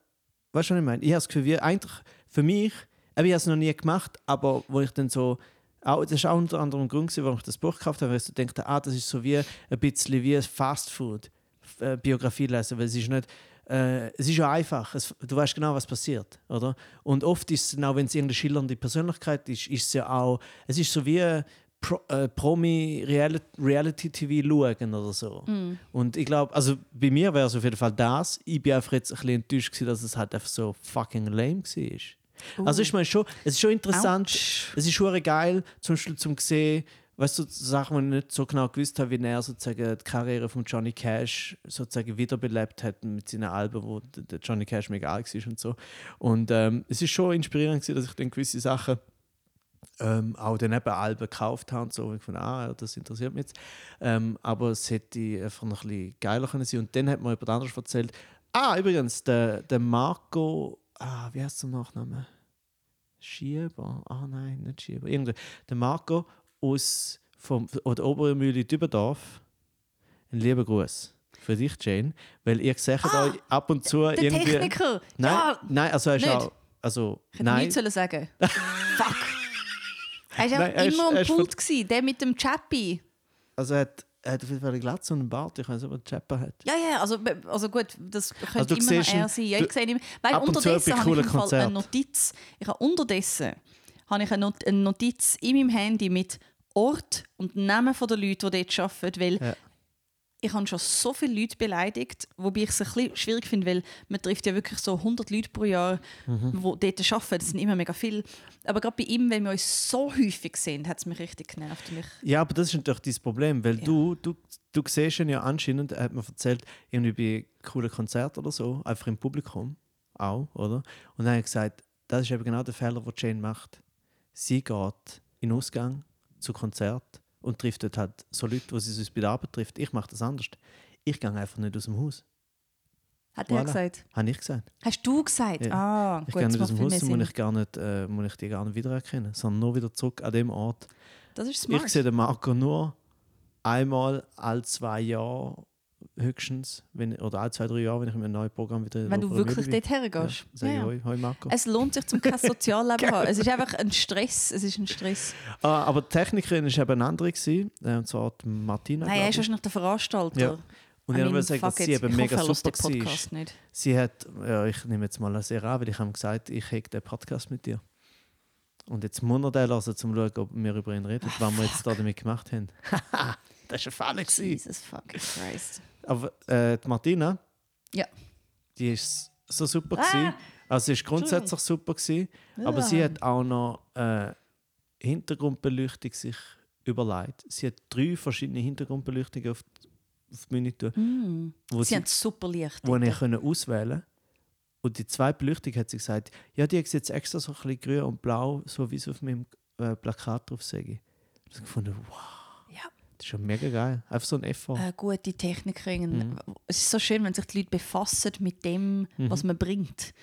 Weißt du, was ich meine? Ich habe das Gefühl, wie eigentlich für mich, ich habe es noch nie gemacht, aber wo ich dann so, auch, das ist auch unter anderem ein Grund, warum ich das Buch gekauft habe, weil ich so dachte, ah, das ist so wie ein bisschen wie Fast Food äh, Biografie lesen, weil es ist nicht, äh, es ist ja einfach, es, du weißt genau, was passiert, oder? Und oft ist es auch, wenn es irgendeine schillernde Persönlichkeit ist, ist es ja auch, es ist so wie Pro, äh, Promi Reality, Reality TV schauen oder so. Und ich glaube, also bei mir wäre es auf jeden Fall das. Ich bin einfach jetzt ein bisschen enttäuscht gewesen, dass es halt einfach so fucking lame war. Also ich meine schon, es ist schon interessant, Autsch. es ist schon geil, zum Beispiel zum sehen, weißt du, Sachen, die ich nicht so genau gewusst habe, wie er sozusagen die Karriere von Johnny Cash sozusagen wiederbelebt hat mit seinen Alben, wo der Johnny Cash mega alt war und so. Und ähm, es ist schon inspirierend gewesen, dass ich dann gewisse Sachen ähm, auch dann eben Alben gekauft habe und so. Und ich fand, ah, das interessiert mich jetzt. Ähm, aber es hätte einfach noch ein bisschen geiler können sein. Und dann hat mir jemand anderes erzählt, ah, übrigens, der, der Marco, ah, wie heißt der Nachname? Schieber? Ah, nein, nicht Schieber. Irgendwer. Der Marco aus vom, oder Obermühle Dübendorf. Ein lieber Gruß für dich, Jane. Weil ihr seht euch ab und zu Ah, Der irgendwie. Techniker! Nein, Ja, nein, also er ist auch. Also, ich hätte nein. nichts sollen sagen [laughs] Fuck! Er war er immer er am Pult, gewesen, der mit dem Chappy. Also er hat, er hat auf jeden Fall eine Glatze und einen Bart. Ich weiß nicht, ob er einen Chapper hat. Ja, ja, also, also gut, das könnte Also immer noch er sein. Ja, ich sehe ihn. Weil ab unterdessen habe ich coolen im Fall eine. Notiz. Ich habe unterdessen habe ich eine Not- eine Notiz in meinem Handy mit Ort und Namen der Leute, die dort arbeiten, weil Ja. ich habe schon so viele Leute beleidigt, wobei ich es ein bisschen schwierig finde, weil man trifft ja wirklich so 100 Leute pro Jahr, Mhm. die dort arbeiten. Das sind immer mega viele. Aber gerade bei ihm, wenn wir uns so häufig sehen, hat es mich richtig genervt. Und ich, Ja, aber das ist natürlich dein Problem, weil Ja. du, du, du siehst ihn ja anscheinend, er hat mir erzählt, irgendwie bei coolen Konzerten oder so, einfach im Publikum auch, oder? Und dann habe ich gesagt, das ist eben genau der Fehler, den Jane macht. Sie geht in Ausgang zu Konzert und trifft dort halt so Leute, die sie sonst bei der Arbeit trifft. Ich mache das anders. Ich gehe einfach nicht aus dem Haus. hat er Voilà. gesagt. Habe ich gesagt. Hast du gesagt? Ja. Ah, Ich gut, gehe nicht aus dem Haus, Sinn. ich, gar nicht, äh, wo ich die gar nicht wiedererkenne, sondern nur wieder zurück an dem Ort. Das ist smart. Ich sehe den Marco nur einmal alle zwei Jahre höchstens, wenn, oder alle zwei, drei Jahre, wenn ich mit einem neuen Programm wieder wenn du wirklich dort hergehst. Ja, Ja, hoi, hoi Marco. Es lohnt sich, zum kein Sozialleben zu haben. Es ist einfach ein Stress. Es ist ein Stress. [laughs] Ah, aber die Technikerin war eben eine andere, gewesen, äh, und zwar die Martina. Nein, er ist ich. wahrscheinlich der Veranstalter. Ja. Und ich will sagen, dass sie eben ich mega hoffe, er super war. Nicht. Sie hat, ja, ich nehme jetzt mal sehr an, weil ich habe gesagt, ich hätte den Podcast mit dir. Und jetzt muss er den hören, um zu schauen, ob wir über ihn reden, was wir jetzt da damit gemacht haben. [laughs] [laughs] das war ein Fall. gewesen. Jesus fucking Christ. Aber äh, die Martina, Ja. die ist so super. Ah! gewesen. Also sie ist grundsätzlich super, gewesen, aber sie Ja. hat auch noch äh, Hintergrundbeleuchtung sich überlegt. Sie hat drei verschiedene Hintergrundbeleuchtungen auf, auf die Bühne tun, Mm. wo Sie sie, haben super Licht. wo ich können auswählen Und die zweite Beleuchtung hat sie gesagt, ja, die ist jetzt extra so ein bisschen grün und blau, so wie es auf meinem äh, Plakat drauf sage. Ich habe gefunden, wow. Das ist schon mega geil. Einfach so ein Effort. Äh, gute Technikerin. Mhm. Es ist so schön, wenn sich die Leute befassen mit dem, was man bringt.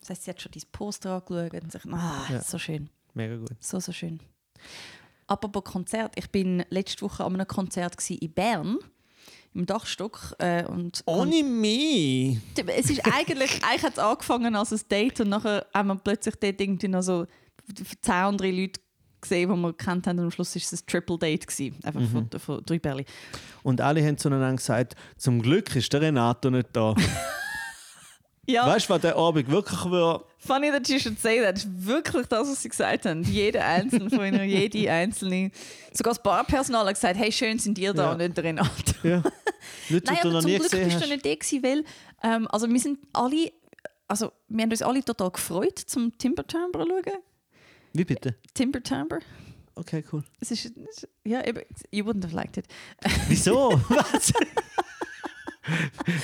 Das heißt, sie hat schon dieses Poster angeschaut und sich, ah, Ja. so schön, Mega gut. so, so schön. Apropos Konzert, ich bin letzte Woche an einem Konzert in Bern, im Dachstock. Äh, und Ohne mich! es ist eigentlich, [laughs] eigentlich hat es angefangen als ein Date und nachher haben wir plötzlich dort irgendwie noch so zehn andere Leute gesehen, die wir gekannt haben und am Schluss war es ein Triple Date. Gewesen, einfach von, von drei Bärli. Und alle haben zueinander gesagt, zum Glück ist der Renato nicht da. [laughs] Ja, Weißt du, was der Abend wirklich wäre? funny that you should say that. Das ist wirklich das, was sie gesagt haben. Jeder einzelne von ihnen, [laughs] jede einzelne. Sogar das Barpersonal hat gesagt, hey, schön sind ihr da Ja. und nicht der Renato. Ja. [laughs] Nicht, Nein, aber zum Glück bist du nicht der gewesen, weil ähm, also wir sind alle, also wir haben uns alle total gefreut zum Timber Timbre schauen. Wie bitte? Timber Timbre. Okay, cool. Es ist, ja, eben, you wouldn't have liked it. Wieso? [laughs] was?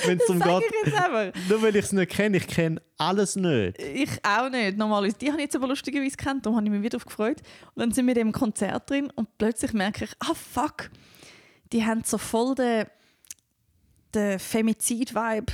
Wenn es jetzt einfach. nur weil ich es nicht kenne, ich kenne alles nicht. Ich auch nicht. Normalerweise, die habe ich jetzt aber lustigerweise kennt, darum habe ich mich wieder gefreut. Und dann sind wir in dem Konzert drin und plötzlich merke ich, ah fuck, die haben so voll den, den Femizid-Vibe.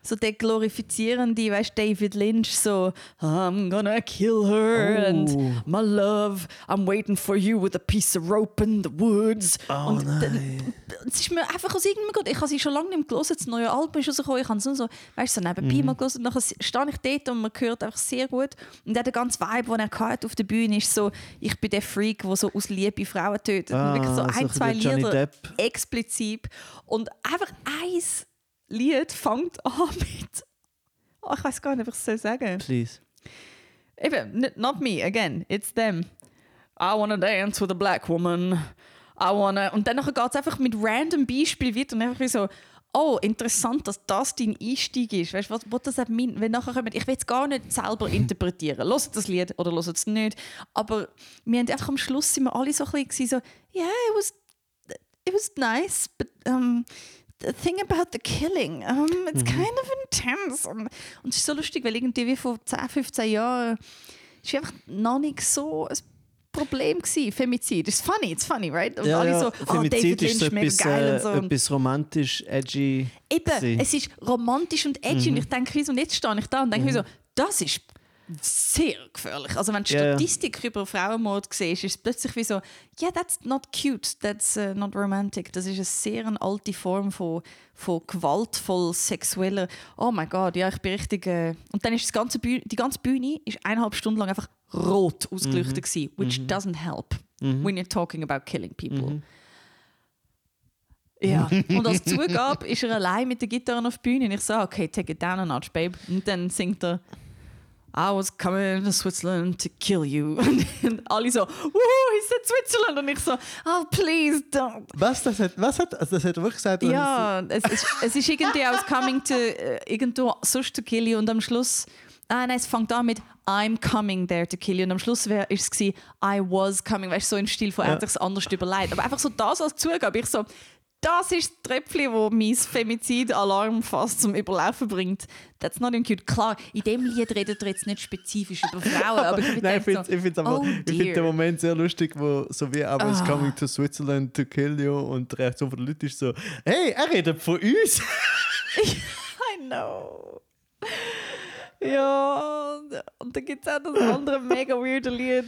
So der glorifizierende, weißt David Lynch, so I'm gonna kill her Oh. and my love, I'm waiting for you with a piece of rope in the woods. Oh und dann- nein. es ist mir einfach aus irgendeinem Grund, ich habe sie schon lange nicht mehr gelesen, das neue Album ist rausgekommen, ich habe es nur so, weißt du, so nebenbei mal gelesen, nachher stehe ich dort und man hört einfach sehr gut und der ganze Vibe, den er hatte auf der Bühne ist so, ich bin der Freak, der so aus Liebe Frauen tötet. Ah, und wirklich so so ein, ein zwei Lieder Depp. explizit und einfach ein Lied fängt an mit, oh, [laughs] ich weiß gar nicht, was ich soll sagen Please. Eben, not me, again, it's them. I wanna dance with a black woman. I wanna... Und dann geht es einfach mit random Beispielen weiter und einfach wie so, oh, interessant, dass das dein Einstieg ist. Weißt du, was, was das meint? Wenn nachher kommen, ich will es gar nicht selber [laughs] interpretieren. Hört das Lied oder hört es nicht. Aber wir haben einfach am Schluss sind wir alle so ein bisschen so, yeah, it was, it was nice, but um, the thing about the killing, um, it's kind of intense. Und, und es ist so lustig, weil irgendwie wie vor 10, 15 Jahren ist einfach noch nicht so ein Problem gewesen, Femizid. It's funny, it's funny, right? Und Ja, alle ja. so, oh, Femizid David ist so Lynch, etwas, geil äh, und so. Und etwas romantisch, edgy. Eben, gewesen. es ist romantisch und edgy. Und ich denke, so, und jetzt stehe ich da und denke mir so, das ist sehr gefährlich. Also wenn du ja. Statistik über Frauenmord siehst, ist es plötzlich wie so, yeah, that's not cute, that's uh, not romantic. Das ist eine sehr eine alte Form von, von gewaltvoll sexueller. Oh mein Gott, ja, ich bin richtig. Äh und dann ist das ganze Bühne, die ganze Bühne ist eineinhalb Stunden lang einfach rot ausgeleuchtet gewesen, which doesn't help when you're talking about killing people. Ja, [laughs] und als Zugabe ist er allein mit der Gitarre auf der Bühne und ich so, okay, take it down a notch, babe. Und dann singt er, I was coming to Switzerland to kill you. [laughs] Und alle so, woohoo, he said Switzerland. Und ich so, oh, please don't. Was, das hat, was hat, also das hat wirklich gesagt? Ja, es, ist, es ist irgendwie aus coming to, äh, irgendwo sonst to kill you und am Schluss, ah nein, es fängt an mit I'm coming there to kill you und am Schluss war es I was coming, weißt du, so im Stil von, er hat sich anders überlegt. Aber einfach so das als Zugabe, ich so, das ist das Tröpfchen, das mein Femizid-Alarm fast zum Überlaufen bringt. That's not cute. Klar, in dem Lied redet er jetzt nicht spezifisch über Frauen, aber ich [laughs] Nein, ich finde so, aber oh find den. Moment sehr lustig, wo so wie I was Ah. coming to Switzerland to kill you und die Reaktion von den Leuten ist so, hey, er redet von uns. [laughs] [laughs] I know. Ja, und dann gibt es auch das andere mega weirde Lied,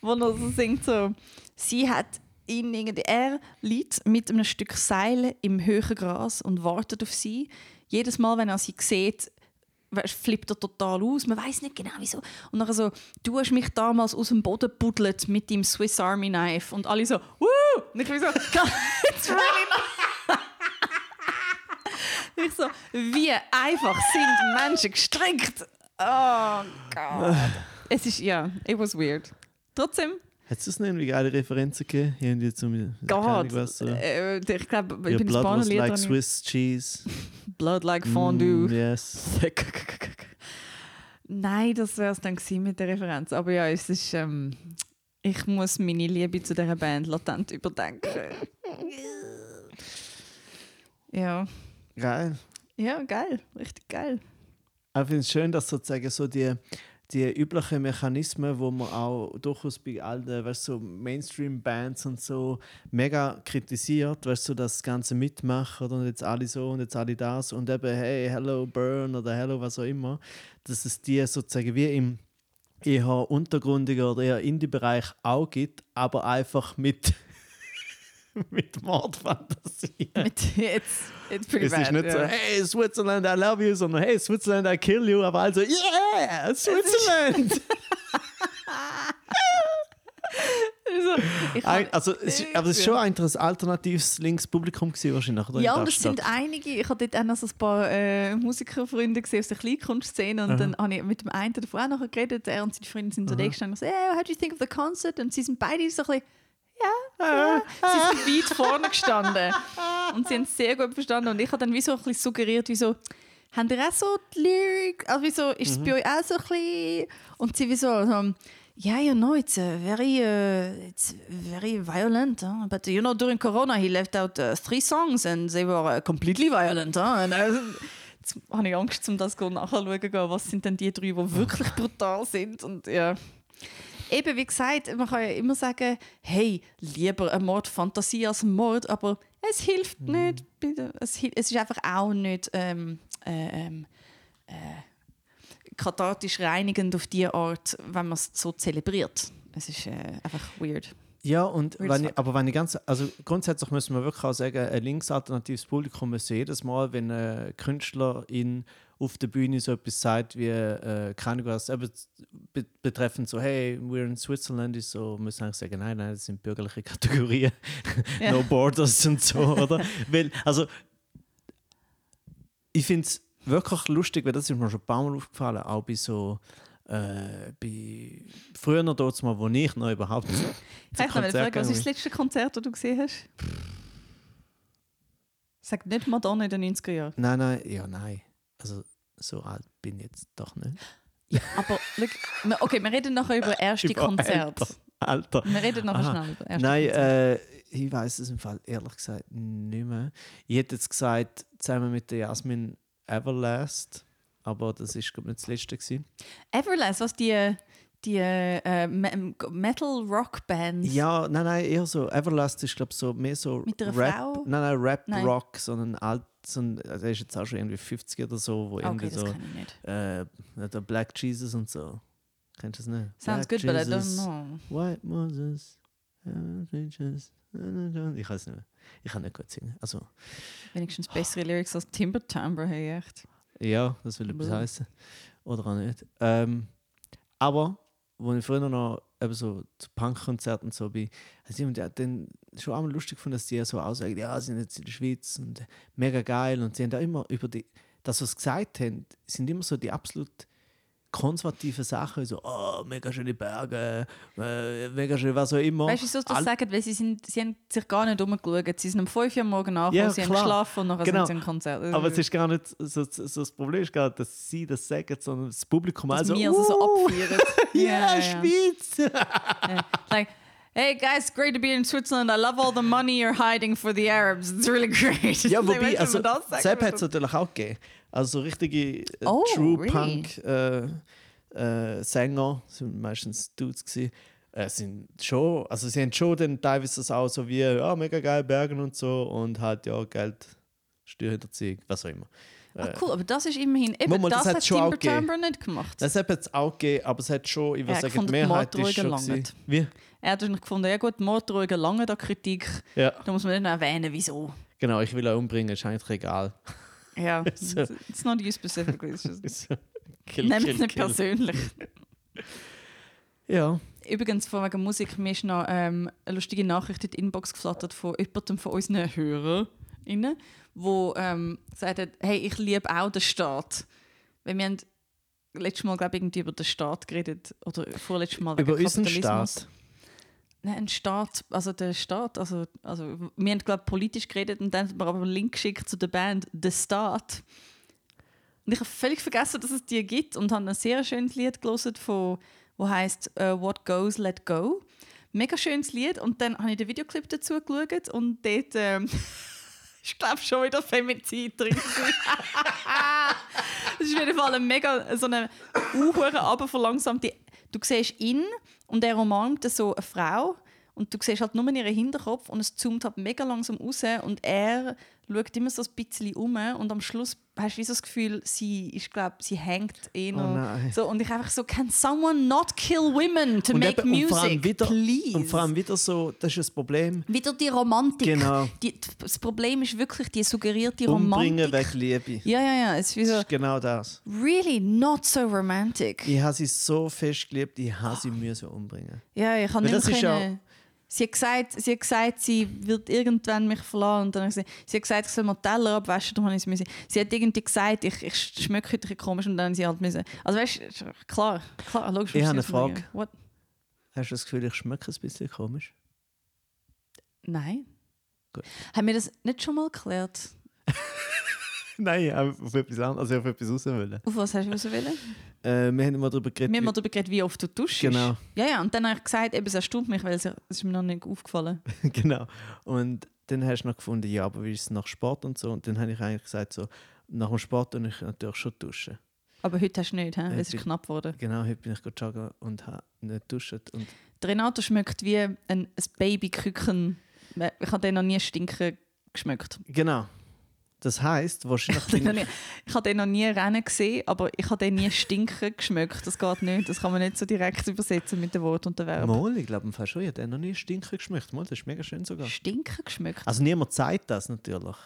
wo er so singt so, sie hat ihn irgendwie, er liegt mit einem Stück Seil im höheren Gras und wartet auf sie. Jedes Mal, wenn er sie sieht, flippt er total aus. Man weiß nicht genau wieso. Und dann so, du hast mich damals aus dem Boden buddelt mit dem Swiss Army Knife. Und alle so, Woo! Und ich so, it's really not. Ich so, wie einfach sind Menschen gestrickt. Oh Gott. Es ist, ja, it was weird. Trotzdem, Hat es nicht irgendwie geile Referenzen gegeben? Irgendwie zum, keine Ahnung Gott. was. Äh, ich glaube, ich Your bin blood was like Swiss cheese. Blood like fondue. Mm, yes. [laughs] Nein, das wäre es dann gewesen mit der Referenz. Aber ja, es ist. Ähm, ich muss meine Liebe zu dieser Band latent überdenken. [laughs] ja. Geil. Ja, geil. Richtig geil. ich finde es schön, dass sozusagen so die, die üblichen Mechanismen, wo man auch durchaus bei alten, weißt so Mainstream-Bands und so mega kritisiert, weißt du, so das Ganze mitmachen und jetzt alle so und jetzt alle das und eben, hey, hello Burn oder hello was auch immer, dass es die sozusagen wie im eher untergründigen oder eher Indie-Bereich auch gibt, aber einfach mit [laughs] mit Mordfantasie. Mit, it's, it's pretty Es bad. ist nicht so, ja. hey Switzerland, I love you, sondern hey Switzerland, I kill you, aber also, yeah, Switzerland! [laughs] Also, Ein, also, es, ist- aber es ist schon ein alternatives linkes Publikum gewesen, wahrscheinlich, oder? ja, und es sind einige. Ich hatte dort auch noch so ein paar äh, Musikerfreunde gesehen aus der Kleinkunstszene und dann habe ich mit dem einen davon auch noch geredet. Er und seine Freundin sind so da gestanden und so, hey, how do you think of the concert? Und sie sind beide so ein bisschen, ja, ja. Sie sind [laughs] weit vorne gestanden und sie haben es sehr gut verstanden. Und ich habe dann wie so ein bisschen suggeriert, wie so, habt ihr auch so die Lyrik? Also wie so, ist es bei euch auch so ein bisschen? Und sie wie so, so yeah, you know, it's uh, very, uh, it's very violent. Huh? But you know, during Corona, he left out uh, three songs and they were uh, completely violent. Huh? And, uh, [laughs] jetzt habe ich Angst, um das nachzuschauen, gehen, was sind denn die drei, die wirklich brutal sind. Und ja. Eben, wie gesagt, man kann ja immer sagen, hey, lieber eine Mordfantasie als ein Mord, aber es hilft nicht. Bitte. Es, es ist einfach auch nicht ähm, äh, ähm, äh, kathartisch reinigend auf die Art, wenn man es so zelebriert. Es ist äh, einfach weird. Ja, und wenn ich, aber wenn ich ganz, also grundsätzlich müssen wir wirklich auch sagen, ein linksalternatives Publikum müssen jedes Mal, wenn ein Künstler in auf der Bühne so etwas sagt wie, äh, keine Ahnung was, eben be betreffend so, hey, we're in Switzerland, ist so, müssen eigentlich sagen, nein, nein, das sind bürgerliche [laughs] Kategorien, Ja. no borders und so, oder? [laughs] Weil, also, ich finde es wirklich lustig, weil das ist mir schon ein paar Mal aufgefallen, auch bei so, äh, bei früher dort mal, wo ich noch überhaupt zu Ich noch, frage, was ist das letzte Konzert, das du gesehen hast? Sag nicht Madonna in den 90er Jahren. Nein, nein, ja, nein. Also so alt bin ich jetzt doch nicht. Ja, aber look, okay, wir reden nachher über erste Über Konzerte. Alter. Alter. Wir reden nachher Aha. schnell über erste Nein, Konzerte. äh, ich weiß es im Fall ehrlich gesagt nicht mehr. Ich hätte jetzt gesagt, zusammen mit der Jasmin Everlast, aber das ist glaube ich nicht das letzte gewesen. Everlast, was die, die äh, Me- Metal-Rock-Bands. Ja, nein, nein, eher so. Everlast ist glaube ich so mehr so Mit einer Rap, Frau? nein, nein, Rap Nein. Rock, sondern alt, so ein, also er ist jetzt auch schon irgendwie 50 oder so, wo irgendwie Okay, das so äh, der Black Jesus und so. Kennst du das nicht? Sounds Black good, but I don't Jesus. know. White Moses. uh, Ich weiß nicht mehr. Ich kann nicht gut singen. Also, Wenigstens bessere Lyrics als Timber Timbre, hey, echt. ja, das will etwas heißen. Oder auch nicht. Ähm, aber, als ich früher noch eben so zu Punkkonzerten so bin, hat jemand ja dann schon einmal lustig gefunden, dass die ja so aussagen, ja, sie sind jetzt in der Schweiz und mega geil. Und sie haben da immer über die, das, was sie gesagt haben, sind immer so die absolut konservativen Sachen, so, oh, mega schöne Berge, äh, mega schön, was auch immer. Weißt du, wieso sie das All- sagen? Weil sie, sind, sie haben sich gar nicht umgeschaut. Sie sind um 5 Uhr am Morgen nach, Ja, sie haben klar. geschlafen und nachher Genau. sind sie im Konzert. Aber es ist gar nicht, so, so das Problem ist gar nicht, dass sie das sagen, sondern das Publikum dass also, wir also so «Uh, abfeiern. [laughs] Ja, Schweiz! Ja. Like, hey guys, great to be in Switzerland. I love all the money you're hiding for the Arabs. It's really great. ja, [laughs] wobei, du, also, Sepp hat es natürlich auch gegeben. Also so richtige äh, Oh, True really? Punk äh, äh, Sänger, sind meistens Dudes gewesen, äh, sind schon, also sie haben schon dann teilweise das auch so wie, ja, mega geil, Bergen und so und halt, ja, Geld, Steuerhinterziehung, was auch immer. Ah, cool, aber das ist immerhin. Eben, mal, das das, hat auch Timber. Timbre nicht gemacht. Das hat es auch gegeben, aber es hat schon, ich würde sagen, die Mehrheit ist schon langt. Wie? er hat gefunden, ja gut, Morddrohungen lange da Kritik. Ja, Da muss man nicht noch erwähnen, wieso. genau, ich will ihn umbringen, ist eigentlich egal. Ja, [laughs] So. it's not you specifically. It's just, [laughs] So, kill, Nehmt es nicht kill. persönlich. Ja. Übrigens, von wegen Musik, mir ist noch ähm, eine lustige Nachricht in die Inbox geflattert von jemandem von unseren HörerInnen, wo ähm, gesagt hat, hey, ich liebe auch den Staat. Weil wir haben letztes Mal, glaube ich, irgendwie über den Staat geredet. Oder vorletztes Mal Über unseren Kapitalismus. Staat. Ein Staat, also der Staat, also, also wir haben, glaube ich, politisch geredet und dann haben wir aber einen Link geschickt zu der Band The Staat. Und ich habe völlig vergessen, dass es die gibt und habe ein sehr schönes Lied gelesen, von, wo heißt äh, What Goes, Let Go. Mega schönes Lied und dann habe ich den Videoclip dazu geschaut und dort ähm, [laughs] ist, glaube ich, schon wieder Femizid drin. [laughs] Es ist auf jeden Fall eine mega so eine unhure aber verlangsamte. Du siehst ihn und er umarmt so eine Frau und du siehst halt nur ihren Hinterkopf und es zoomt halt mega langsam raus und er schaut immer so ein bisschen um und am Schluss hast du wie so das Gefühl, sie, ich glaube, sie hängt eh noch. Oh so, und ich einfach so, can someone not kill women to Und make eben- und vor allem music, wieder, please? Und vor allem wieder so, das ist das Problem. wieder die Romantik. Genau. Die, das Problem ist wirklich die suggerierte Umbringen Romantik. wegen Liebe. Ja, ja, ja. Es ist so, ist genau das. really not so romantic. Ich habe sie so fest geliebt, ich habe sie müssen umbringen. Ja, ich kann Weil nicht das können. Sie hat, gesagt, sie hat gesagt, sie wird irgendwann mich verlassen. Und dann gesagt, sie hat gesagt, ich soll mal Teller abwaschen. Habe ich sie müssen. Sie hat irgendwie gesagt, ich, ich schmecke heute komisch. Und dann haben sie halt müssen. Also weißt du, klar, klar, logisch. Ich habe eine sie. Frage. What? Hast du das Gefühl, ich schmecke ein bisschen komisch? Nein. Gut. Haben wir das nicht schon mal geklärt? [laughs] Nein, auf etwas anderes, also auf etwas raus wollen. Auf was hast du raus wollen? Äh, wir haben mal darüber geredet. Wir haben darüber geredet, wie oft du duschst. Genau. Ja, ja. Und dann habe ich gesagt, eben, es erstaunt mich, weil es, ist mir noch nicht aufgefallen. [laughs] genau. Und dann hast du noch gefunden, ja, aber wie ist es nach Sport und so? Und dann habe ich eigentlich gesagt, so, nach dem Sport und ich natürlich schon duschen. Aber heute hast du nicht, he? Äh, es ist knapp geworden. Genau, heute bin ich joggen und habe nicht duscht. Und Der Renato schmeckt wie ein, ein Babyküken. Ich habe den noch nie stinken geschmeckt. genau. Das heisst, wahrscheinlich Ich habe den bin noch ich, habe den noch nie rennen gesehen, aber ich habe den nie stinken geschmeckt. Das geht nicht. Das kann man nicht so direkt übersetzen mit dem Wort und dem Verb. Mal, ich glaube schon, ich habe noch nie stinken geschmeckt. Mal, das ist mega schön sogar. Stinken geschmeckt? Also niemand sagt das natürlich.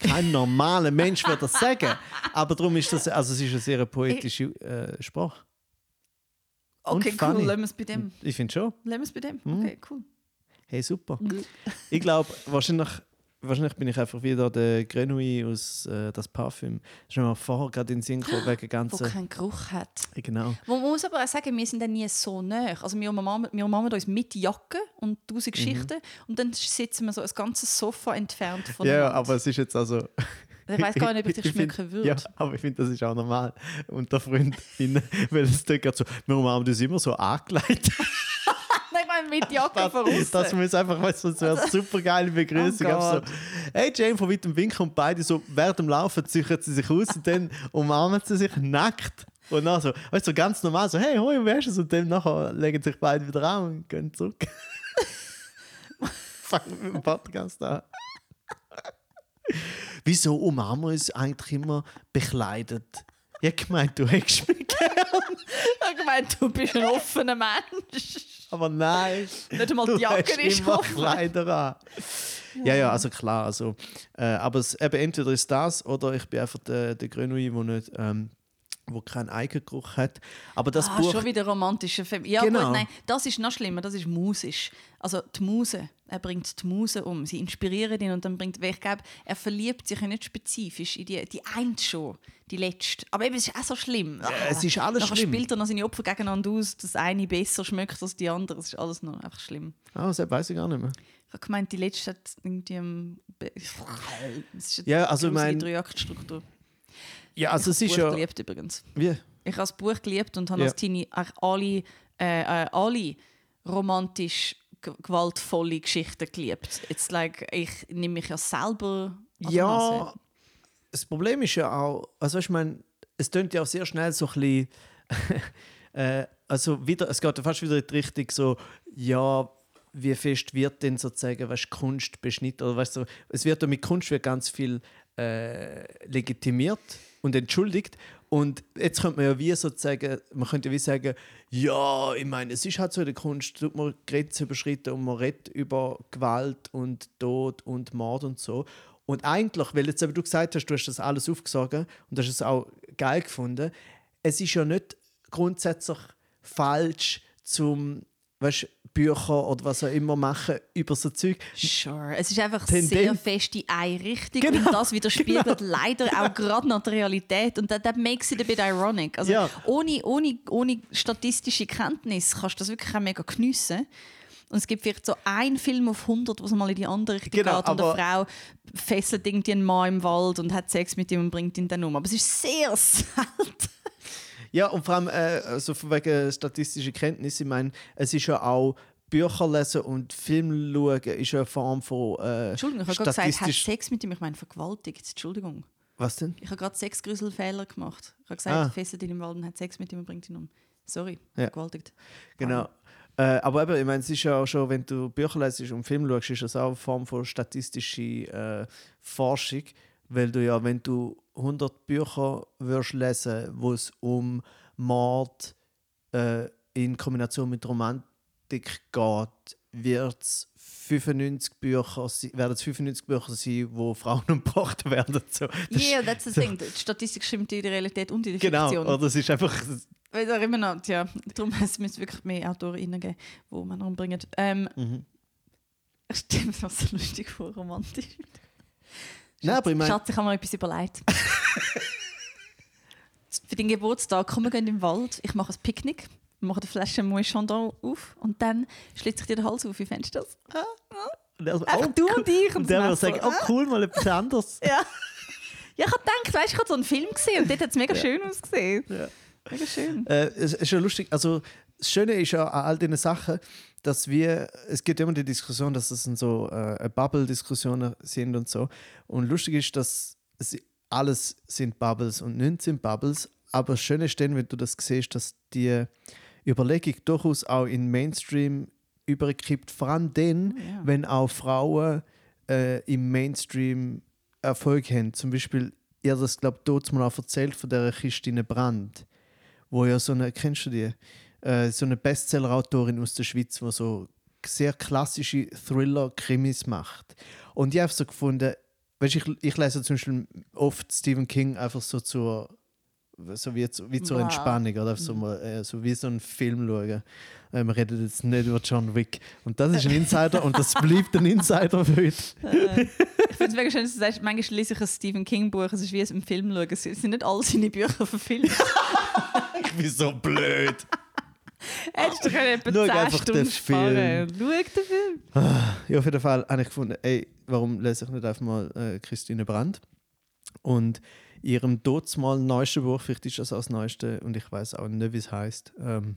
Kein normaler Mensch würde das sagen. Aber darum ist das, also es ist eine sehr poetische äh, Sprache. Okay, cool. Lassen wir es bei dem. Ich finde schon. Lassen wir es bei dem. Mhm. Okay, cool. Hey, super. Ich glaube, wahrscheinlich, wahrscheinlich bin ich einfach wieder der Grenouille aus äh, das Parfüm. Das ist mir vorher gerade in den Sinn gekommen, wegen Wo ganzen. keinen Geruch hat. Genau. Man muss aber auch sagen, wir sind dann nie so nah. Also wir umarmen, uns mit Jacke und Mhm. tausend Geschichten und dann sitzen wir so ein ganzes Sofa entfernt von Ja, aber es ist jetzt also. Ich weiß gar nicht, ob [laughs] ich dich schmecken würde. Ja, aber ich finde, das ist auch normal unter Freundinnen, [laughs] weil es dort gerade so, wir umarmen das immer so angelegt. [laughs] Mit [laughs] Jacke von Das, muss einfach, weißt du, das wäre eine super geile Begrüßung. Oh so, hey Jane, von weitem Winkel und beide so während dem Laufen ziehen sie sich aus und dann [laughs] umarmen sie sich nackt. Und dann so, weißt du, so ganz normal, so, hey, hoi, hast du es? Und dann nachher legen sich beide wieder an und gehen zurück. [laughs] Fangen wir mit dem Podcast an. Wieso umarmen wir uns eigentlich immer bekleidet? Ich gemeint, du hättest mich gern. Ich meine, du bist ein offener Mensch. Aber nein. [laughs] Nicht einmal die Jacke ist. Kleider an. Ja, ja, also klar. Also, äh, aber es, eben entweder ist das oder ich bin einfach der, der Grenouille, der nicht, ähm, wo keinen Eigengeruch hat. Aber das ah, Buch, schon wieder romantische Film. Ja Genau. gut, nein, das ist noch schlimmer, das ist musisch. Also die Muse, er bringt die Muse um, sie inspirieren ihn und dann bringt, weil ich glaube, er verliebt sich ja nicht spezifisch in die, die eine schon, die letzte. Aber eben, es ist auch so schlimm. Ah, es ist alles Nachher schlimm. spielt er noch seine Opfer gegeneinander aus, dass eine besser schmeckt als die andere. Das ist alles noch einfach schlimm. ah, das weiß ich gar nicht mehr. Ich habe gemeint, die letzte hat irgendwie [laughs] Es eine Ja, also ich grusige mein- Drei-Akt-Struktur. Ja, also ich es habe ist das Buch ja. geliebt übrigens. Wie? Ich habe das Buch geliebt und habe Ja. als Teenie alle, äh, äh, alle romantisch gewaltvolle Geschichten geliebt. It's like, ich nehme mich ja selber an Ja, Nase. das Problem ist ja auch, also ich meine, es tönt ja auch sehr schnell so ein bisschen, [laughs] äh, also wieder, es geht ja fast wieder in die Richtung so, ja, wie fest wird denn sozusagen, weißt, Kunst beschnitten oder weißt du, es wird ja mit Kunst wird ganz viel äh, legitimiert und entschuldigt und jetzt könnte man ja wie sozusagen, man könnte ja wie sagen, ja, ich meine, es ist halt so in der Kunst, tut man Grenzen überschritten und man redet über Gewalt und Tod und Mord und so. Und eigentlich, weil jetzt eben du gesagt hast, du hast das alles aufgesogen und hast es auch geil gefunden, es ist ja nicht grundsätzlich falsch zum weißt, Bücher oder was auch immer machen über so Zeug. Sure. Es ist einfach Tendenz- sehr fest in eine Richtung Genau, und das widerspiegelt [laughs] leider auch gerade noch die Realität und that, that makes it a bit ironic. Also Ja. ohne, ohne, ohne statistische Kenntnis kannst du das wirklich auch mega geniessen. Und es gibt vielleicht so einen Film auf 100, wo es mal in die andere Richtung Genau, geht und eine Frau fesselt irgendwie einen Mann im Wald und hat Sex mit ihm und bringt ihn dann um. Aber es ist sehr [laughs] selten. Ja, und vor allem äh, also wegen statistischer Kenntnis, ich meine, es ist ja auch Bücher lesen und Film schauen ist eine Form von äh, Entschuldigung, ich habe gerade gesagt, hat statistisch... Sex mit ihm, ich meine vergewaltigt. Entschuldigung. Was denn? Ich habe gerade Sexgrüselfehler gemacht. Ich habe gesagt, ah. fesselt ihn im Wald und hat Sex mit ihm und bringt ihn um. Sorry, Ja. vergewaltigt. Genau. Äh, aber eben, ich meine, es ist ja auch schon, wenn du Bücher lesest und Film schaust, ist das auch eine Form von statistischer äh, Forschung, weil du ja, wenn du 100 Bücher würdest lesen, wo es um Mord äh, in Kombination mit Romantik geht, wird's 95 Bücher, werden es 95 Bücher sein, wo Frauen [laughs] umgebracht werden. So. Das ist- Yeah, that's the [laughs] thing. Die Statistik stimmt in der Realität und in der Genau, Fiktion. oder es ist einfach Weil da immer noch, ja, darum es müsste wirklich mehr AutorInnen geben, die Männer umbringen. Ähm, Mhm. Ich stelle mir das so lustig vor, romantisch. Nein, aber ich meine- Schatz, ich habe mir etwas überlegt. [laughs] Für den Geburtstag kommen wir gehen in den Wald, ich mache ein Picknick, wir machen eine Flasche Moët Chandon auf und dann schlitze ich dir den Hals auf. Wie fändest du das? Und er so, Einfach oh, du und ich. Und der würde Messer. sagen, oh cool, mal etwas [laughs] anderes. Ja. Ja, ich habe gedacht, weißt, ich habe so einen Film gesehen und dort hat es mega [laughs] schön ausgesehen. Ja. Mega schön. Äh, es ist ja lustig, also das Schöne ist ja an all diesen Sachen, dass wir, es gibt immer die Diskussion, dass es so äh, Bubble-Diskussionen sind und so. Und lustig ist, dass es, alles sind Bubbles und nichts sind Bubbles. Aber das Schöne ist dann, wenn du das siehst, dass die Überlegung durchaus auch in Mainstream überkippt. Vor allem dann, Ja. wenn auch Frauen äh, im Mainstream Erfolg haben. Zum Beispiel, ihr das glaube ich mal auch erzählt von der Christine Brandt, wo ja so eine, kennst du die? Äh, so eine Bestseller-Autorin aus der Schweiz, die so sehr klassische Thriller-Krimis macht. Und ich habe so gefunden, weißt, ich, ich lese zum Beispiel oft Stephen King einfach so zur so wie, zu- wie zur Wow. Entspannung oder so, mal, äh, so wie so einen Film schauen. Äh, wir reden jetzt nicht über John Wick. Und das ist ein Insider und das bleibt ein Insider für heute. [laughs] Äh, ich finde es mega schön, dass du sagst, manchmal lese ich ein Stephen King-Buch, es ist wie es im Film schauen. Es sind nicht alle seine Bücher verfilmt. [laughs] Ich bin so blöd. Hättest du können etwa Schau 10 einfach den Stunden sparen. Schau den Film. Ja, auf jeden Fall habe ich gefunden, ey, warum lese ich nicht einfach mal äh, Christine Brandt? Und ihrem mal neuesten Buch, vielleicht ist das auch das neueste und ich weiß auch nicht, wie es heißt, ähm,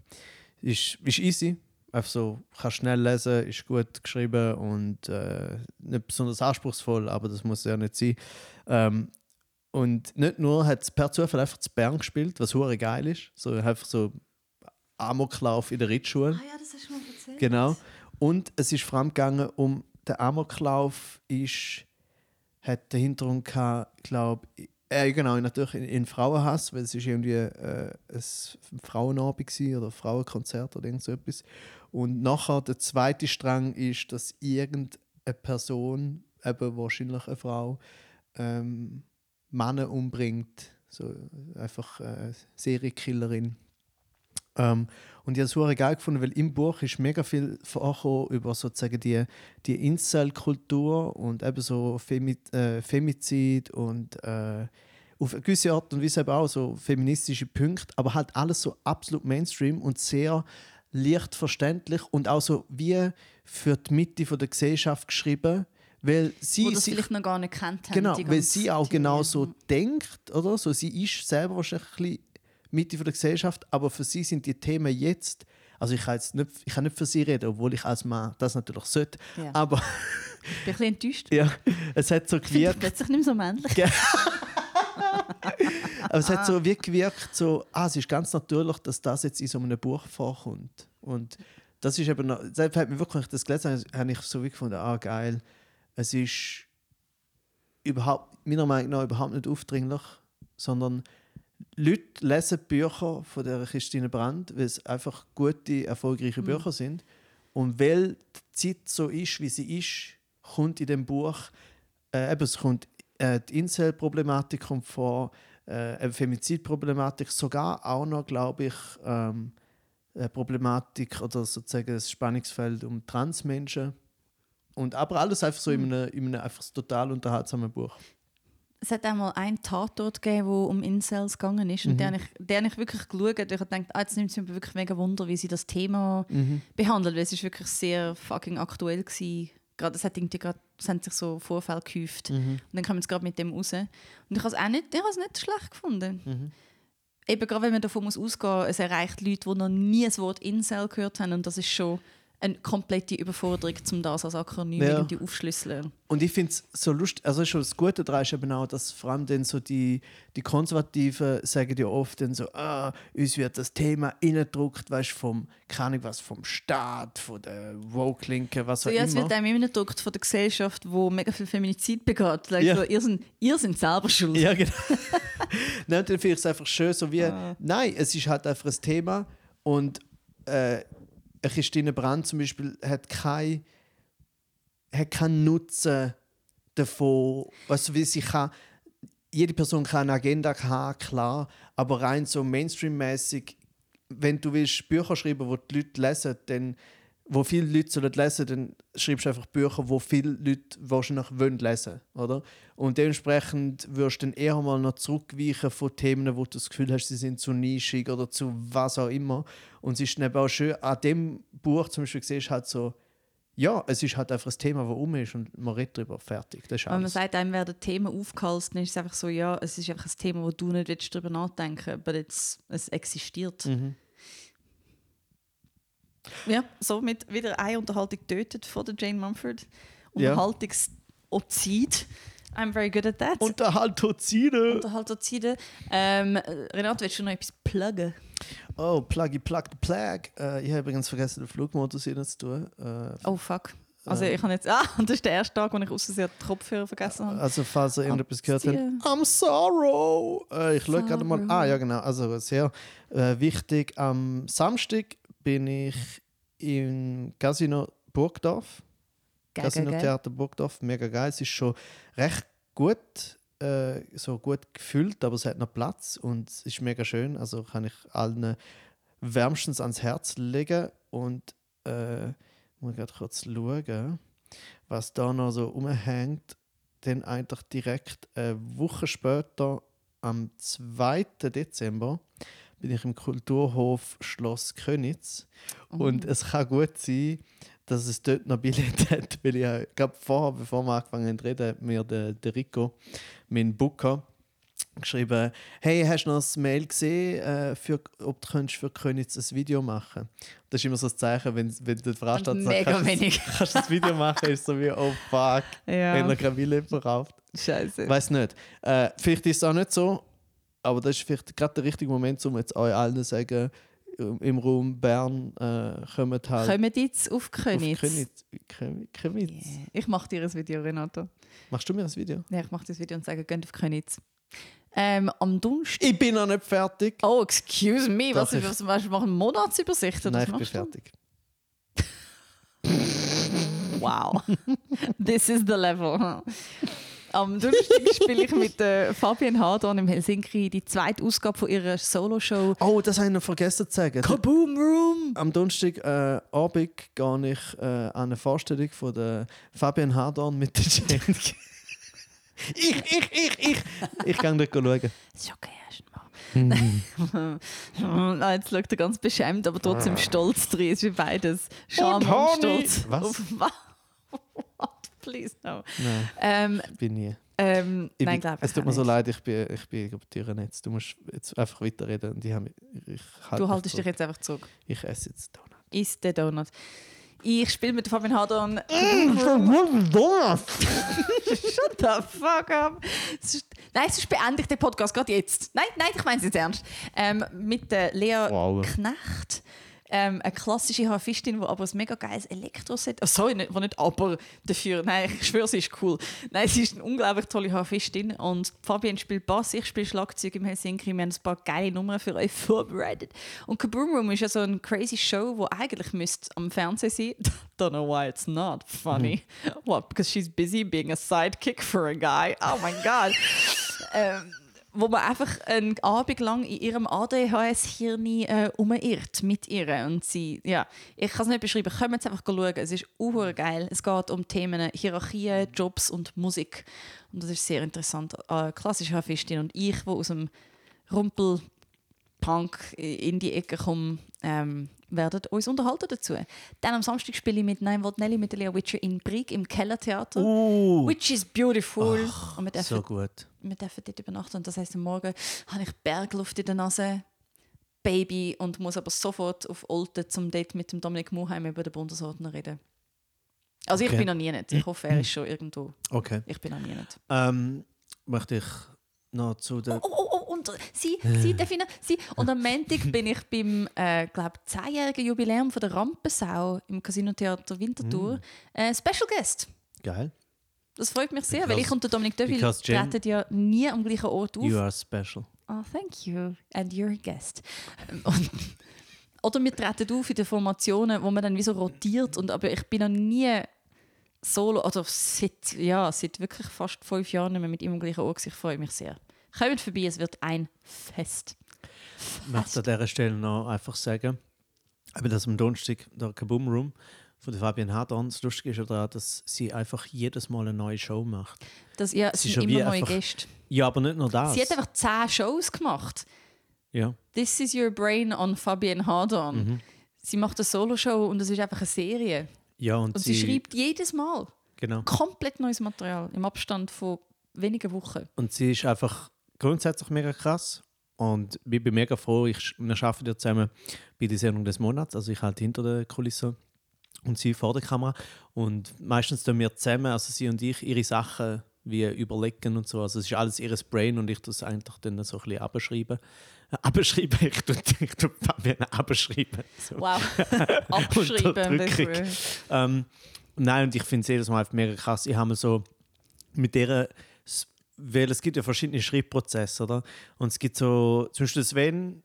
ist, ist easy. Einfach so, kann schnell lesen, ist gut geschrieben und äh, nicht besonders anspruchsvoll, aber das muss ja nicht sein. Ähm, und nicht nur hat es per Zufall einfach zu Bern gespielt, was hure geil ist. So einfach so Amoklauf in der Ritschule. Ah ja, das hast du mal erzählt. Genau. Und es ist vor allem gegangen um den Amoklauf ist, hat den Hintergrund gehabt, glaube äh, genau, natürlich in, in Frauenhass, weil es ist irgendwie äh, ein Frauenabend gewesen oder ein Frauenkonzert oder irgend so etwas. Und nachher der zweite Strang ist, dass irgendeine Person, eben wahrscheinlich eine Frau, ähm, Männer umbringt. So einfach äh, Serienkillerin. Ähm, und ich habe es super geil gefunden, weil im Buch ist mega viel vorgekommen über sozusagen die, die Incel-Kultur und eben so Femi äh, Femizid und äh, auf eine gewisse Art und Weise eben auch so feministische Punkte, aber halt alles so absolut Mainstream und sehr leicht verständlich und auch so wie für die Mitte von der Gesellschaft geschrieben, weil sie Wo das sich vielleicht noch gar nicht kennt haben. Genau, weil sie auch Theorie. genau so denkt, oder? So, sie ist selber wahrscheinlich ein Mitte von der Gesellschaft, aber für sie sind die Themen jetzt, also ich kann, jetzt nicht, ich kann nicht für sie reden, obwohl ich als Mann das natürlich sollte, Ja. aber Ich bin ein bisschen enttäuscht. ja, es hat so Ich gewirkt, plötzlich nicht mehr so männlich. aber es hat so wie gewirkt, so, ah, es ist ganz natürlich, dass das jetzt in so einem Buch vorkommt. Und das ist eben, das hat mir wirklich, ich das gelesen habe, habe ich so wie gefunden, ah, geil, es ist überhaupt, meiner Meinung nach überhaupt nicht aufdringlich, sondern Leute lesen Bücher von der Christine Brandt, weil es einfach gute, erfolgreiche Bücher sind. Und weil die Zeit so ist, wie sie ist, kommt in dem Buch, äh, eben, es kommt äh, die Incel-Problematik kommt vor, äh, eine Femizidproblematik, sogar auch noch, glaube ich, ähm, eine Problematik oder sozusagen das Spannungsfeld um Transmenschen. Und aber alles einfach so in einem, in einem einfach total unterhaltsamen Buch. Es hat einmal einen Tatort gegeben, wo um Incels gegangen ist. Und Mhm. habe ich, habe ich wirklich geschaut. Ich habe gedacht, ah, jetzt nimmt es mich wirklich mega Wunder, wie sie das Thema Mhm. behandelt. Weil es ist wirklich sehr fucking aktuell gewesen. Gerade, es, hat irgendwie gerade, es haben sich so Vorfälle gehäuft. Mhm. Und dann kommen sie gerade mit dem raus. Und ich habe es auch nicht, ich habe es nicht schlecht gefunden. Eben gerade wenn man davon muss ausgehen es erreicht Leute, die noch nie das Wort Incel gehört haben. Und das ist schon eine komplette Überforderung, um das als Akronym Ja. irgendwie aufschlüsseln. Und ich finde es so lustig, also schon das Gute daran ist eben auch, dass vor allem dann so die, die Konservativen sagen ja oft dann so, ah, uns wird das Thema innendruckt, weißt du, vom, keine Ahnung was, vom Staat, von der Woke-Linken, was auch So, ja, es immer. wird einem immer gedruckt von der Gesellschaft, wo mega viel Feminizid begeht. Like Ja. so, ihr, sind, ihr sind selber schuld. Ja, genau. [laughs] Nein, dann finde ich es einfach schön, so wie, Ah. nein, es ist halt einfach ein Thema und äh, Christine Brandt zum Beispiel hat kein hat keinen Nutzen davon, also wie sie kann, jede Person kann eine Agenda haben, klar, aber rein so Mainstream-mäßig, wenn du willst Bücher schreiben, wo die Leute lesen, dann wo viele Leute sollen lesen, dann schreibst du einfach Bücher, wo viele Leute wahrscheinlich wollen lesen, oder? Und dementsprechend wirst du dann eher mal noch zurückweichen von Themen, wo du das Gefühl hast, sie sind zu nischig oder zu was auch immer. Und es ist dann eben auch schön, an dem Buch zum Beispiel siehst du halt so, ja, es ist halt einfach ein Thema, das um ist und man redet darüber, fertig. Das ist Wenn man sagt, einem werden Themen aufgehalst, dann ist es einfach so, ja, es ist einfach ein Thema, wo du nicht willst darüber nachdenken willst, aber jetzt, es existiert. Mhm. Ja, somit wieder eine Unterhaltung getötet von der Jane Mumford. Unterhaltungsozid. I'm very good at that. Unterhaltozide! Unterhaltungsozide. Ähm, Renate, willst du noch etwas pluggen? Oh, Pluggy Plug the Plug. Äh, ich habe übrigens vergessen, den Flugmodus hier zu tun. Äh, Oh fuck. Also ich habe jetzt... Ah, und [laughs] das ist der erste Tag, wo ich aus die Kopfhörer vergessen habe. Also, falls ihr irgendetwas gehört habt. I'm sorrow. Äh, ich schaue gerade mal. Ah, ja, genau. Also, sehr äh, wichtig. Am Samstag bin ich im Casino Burgdorf. Geil, Casino geil. Theater Burgdorf. Mega geil. Es ist schon recht gut, äh, so gut gefüllt, aber es hat noch Platz und es ist mega schön. Also, kann ich allen wärmstens ans Herz legen. Und äh, muss gerade kurz schauen, was da noch so rumhängt. Dann eigentlich direkt eine Woche später, am 2. Dezember, bin ich im Kulturhof Schloss Könitz. Und es kann gut sein, dass es dort noch Billett [laughs] hat, weil ich äh, glaube vorher, bevor wir angefangen haben zu reden, hat mir der, der Rico, mein Booker, geschrieben, hey, hast du noch ein Mail gesehen, äh, für, ob du könntest für Könitz ein Video machen Das ist immer so ein Zeichen, wenn, wenn der Veranstalter Mega kannst, du- wenig. [laughs] kannst du das Video machen, ist so wie, oh fuck, Ja. wenn er kein Billett verkauft. Scheiße. Weiß nicht. Äh, vielleicht ist es auch nicht so, aber das ist vielleicht gerade der richtige Moment, um jetzt euch allen zu sagen, im- im Raum Bern äh, kommt halt Kommen jetzt auf auf Königs? Köniz. Köniz. Köniz. Yeah. Ich mache dir ein Video, Renato. Machst du mir ein Video? Ja, ich mache das Video und sage, geht auf Königs. Ähm, am Donnerstag. Ich bin noch nicht fertig. Oh, excuse me, was, Das was, was, was machen Monatsübersicht? oder Nein, ich bin fertig. [laughs] Wow. [laughs] This is the level. [laughs] Am Donnerstag spiele ich mit äh, Fabian Hadon im Helsinki die zweite Ausgabe von ihrer Solo-Show Oh, das habe ich noch vergessen zu sagen. Kaboom Room. Am Donnerstag äh, Abend gehe ich äh, an eine Vorstellung von der Fabian Hardorn mit der Jane. [laughs] ich, ich, ich, ich. Ich gehe dort schauen. Ist okay, erstmal. Nein, [laughs] jetzt schaut er ganz beschämt, aber trotzdem stolz drin. Es ist wie beides. Scham Und und. Stolz. Was? [laughs] Auf? What? Please no. Nein, Ähm, ich bin nie. ähm, Ich nein, glaube ich es tut mir so leid, ich bin, ich bin glaub, Türen jetzt. Du musst jetzt einfach weiterreden. Und ich, habe, ich halt Du haltest dich jetzt einfach zurück. Ich esse jetzt Donut. Ist der Donut. Ich spiele mit Fabian Hadon. Donut! [laughs] Shut the fuck up. Es ist- Nein, sonst beende ich den Podcast gerade jetzt. Nein, nein, ich meine es jetzt ernst. Ähm, mit der Lea Wow. Knecht. Ähm, eine klassische Harfistin, die aber ein mega geiles Elektroset. Oh, sorry, nicht, nicht aber dafür. Nein, ich schwöre, sie ist cool. Nein, sie ist eine unglaublich tolle Harfistin. Und Fabian spielt Bass, ich spiele Schlagzeug im Helsinki. Wir haben ein paar geile Nummern für euch [laughs] vorbereitet. Und Kaboom Room ist ja so eine crazy Show, die eigentlich müsste am Fernsehen sein. [laughs] Don't know why it's not funny. What? Because she's busy being a sidekick for a guy. Oh my god. [laughs] ähm, wo man einfach einen Abend lang in ihrem ADHS-Hirn äh, umirrt mit ihr. Und sie, ja, ich kann es nicht beschreiben, kommt jetzt einfach schauen. Es ist uhr geil. Es geht um Themen Hierarchien, Jobs und Musik. Und das ist sehr interessant. Äh, klassische Hafistin und ich, wo aus dem Rumpel Punk in die Ecke komme, ähm, werden uns unterhalten dazu. Dann am Samstag spiele ich mit Nein Volt Nelly mit der Lea Witcher in Brig im Kellertheater. Uh, Which is beautiful. und wir dürfen so gut. wir dürfen dort übernachten. Und das heisst, am Morgen habe ich Bergluft in der Nase. Baby und muss aber sofort auf Olten zum Date mit dem Dominik Muheim über den Bundesordner reden. Also Okay. ich bin noch nie nicht. Ich hoffe, er ist schon irgendwo. Okay. Ich bin noch nie nicht. Ähm, möchte ich noch zu der. Oh, oh, oh, und sie, sie, darf ich noch- sie. Und am Montag [laughs] bin ich beim, äh, glaube 10-jährigen Jubiläum von der Rampensau im Casino Theater Winterthur äh, Special Guest. Geil. Das freut mich sehr, weil Because- ich und der Dominik Jen- treten ja nie am gleichen Ort auf. You are special. Oh, thank you. And you're a guest. Ähm, Und, [laughs] oder wir treten auf in den Formationen, wo man dann wie so rotiert. Und, aber ich bin noch nie solo, oder seit, ja, seit wirklich fast fünf Jahren nicht mehr mit ihm am gleichen Ort. Ich freue mich sehr. Kommt vorbei, es wird ein Fest. Ich möchte an dieser Stelle noch einfach sagen, eben das am Donnerstag, der Kaboom Room von der Fabian Hadorn, das Lustige ist ja daran, dass sie einfach jedes Mal eine neue Show macht. Das, ja, Es es ist sind immer neue einfach- Gäste. Ja, aber nicht nur das. Sie hat einfach zehn Shows gemacht. ja. This is your brain on Fabian Hardon. Mhm. Sie macht eine Solo-Show und es ist einfach eine Serie. ja, und, Und sie, schreibt jedes Mal Genau. komplett neues Material im Abstand von wenigen Wochen. Und sie ist einfach grundsätzlich mega krass. Und ich bin mega froh, ich, wir arbeiten ja zusammen bei der Sendung des Monats. Also ich halt hinter der Kulisse und sie vor der Kamera. Und meistens tun wir zusammen, also sie und ich, ihre Sachen wie überlegen und so. Also es ist alles ihres Brain und ich das eigentlich dann so ein bisschen abschreiben. Äh, abschreiben, ich tue, [laughs] ich tue Fabian abschreiben. So. Wow. [laughs] [laughs] Abschreiben. Ähm, nein, und ich finde es jedes Mal einfach mega krass. Ich habe mir so mit der, weil es gibt ja verschiedene Schreibprozesse, oder? Und es gibt so, zum Beispiel Sven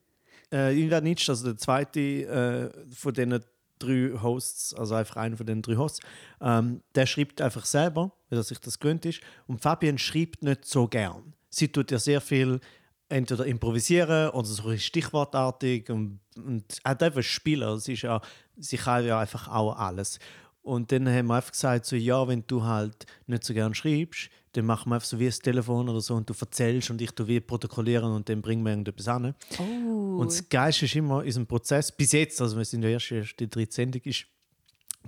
äh, Ivanic, also der zweite äh, von den drei Hosts, also einfach einer von den drei Hosts, ähm, der schreibt einfach selber, weil er sich das gewöhnt ist. Und Fabian schreibt nicht so gern. Sie tut ja sehr viel entweder improvisieren oder so stichwortartig und, und hat einfach spielen. Sie, ist ja, sie kann ja einfach auch alles. Und dann haben wir einfach gesagt, so, ja, wenn du halt nicht so gern schreibst, dann machen wir einfach so wie ein Telefon oder so und du erzählst und ich tu wie protokollieren und dann bringen wir irgendetwas an. Oh. Und das Geilste ist immer in diesem Prozess, bis jetzt, also wir sind ja erst erst die dritte Sendung, ist,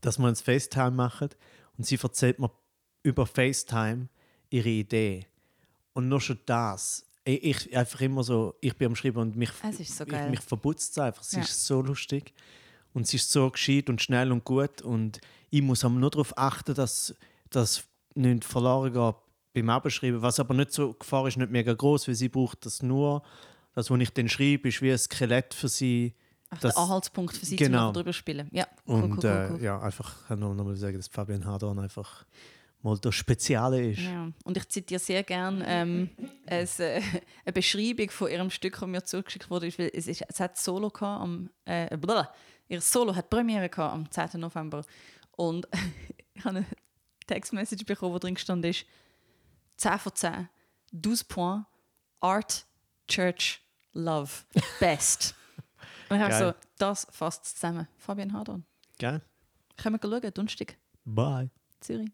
dass wir ein FaceTime machen und sie erzählt mir über FaceTime ihre Idee. Und nur schon das, ich, ich einfach immer so, ich bin am Schreiben und mich, Es ist so ich, mich verputzt es einfach. Sie Ja. ist so lustig und sie ist so gescheit und schnell und gut und ich muss aber nur darauf achten, dass das nicht verloren geht beim Abschreiben, was aber nicht so, Gefahr ist nicht mega groß, weil sie braucht das nur, das, was ich dann schreibe, ist wie ein Skelett für sie. Ach, das- der Anhaltspunkt für sie genau. zum drüber spielen. Ja, cool, Und cool, cool, cool. Äh, ja, einfach kann nur noch mal sagen, dass Fabian Hadorn einfach mal das Spezielle ist. Ja. Und ich zitiere sehr gerne ähm, es, äh, [laughs] eine Beschreibung von ihrem Stück, das mir zugeschickt wurde. ist, weil Es, ist, es hat Solo gehabt am äh, blablabla. ihr Solo hat Premiere gehabt am 10. November und [laughs] ich habe eine Textmessage bekommen, wo drin stand ist 10 von 10, 12 Points, Art, Church, Love, Best. Und ich habe Geil. so, das fasst zusammen. Fabian Hadon. Gell? Können wir schauen, Donnerstag, Bye. Zürich.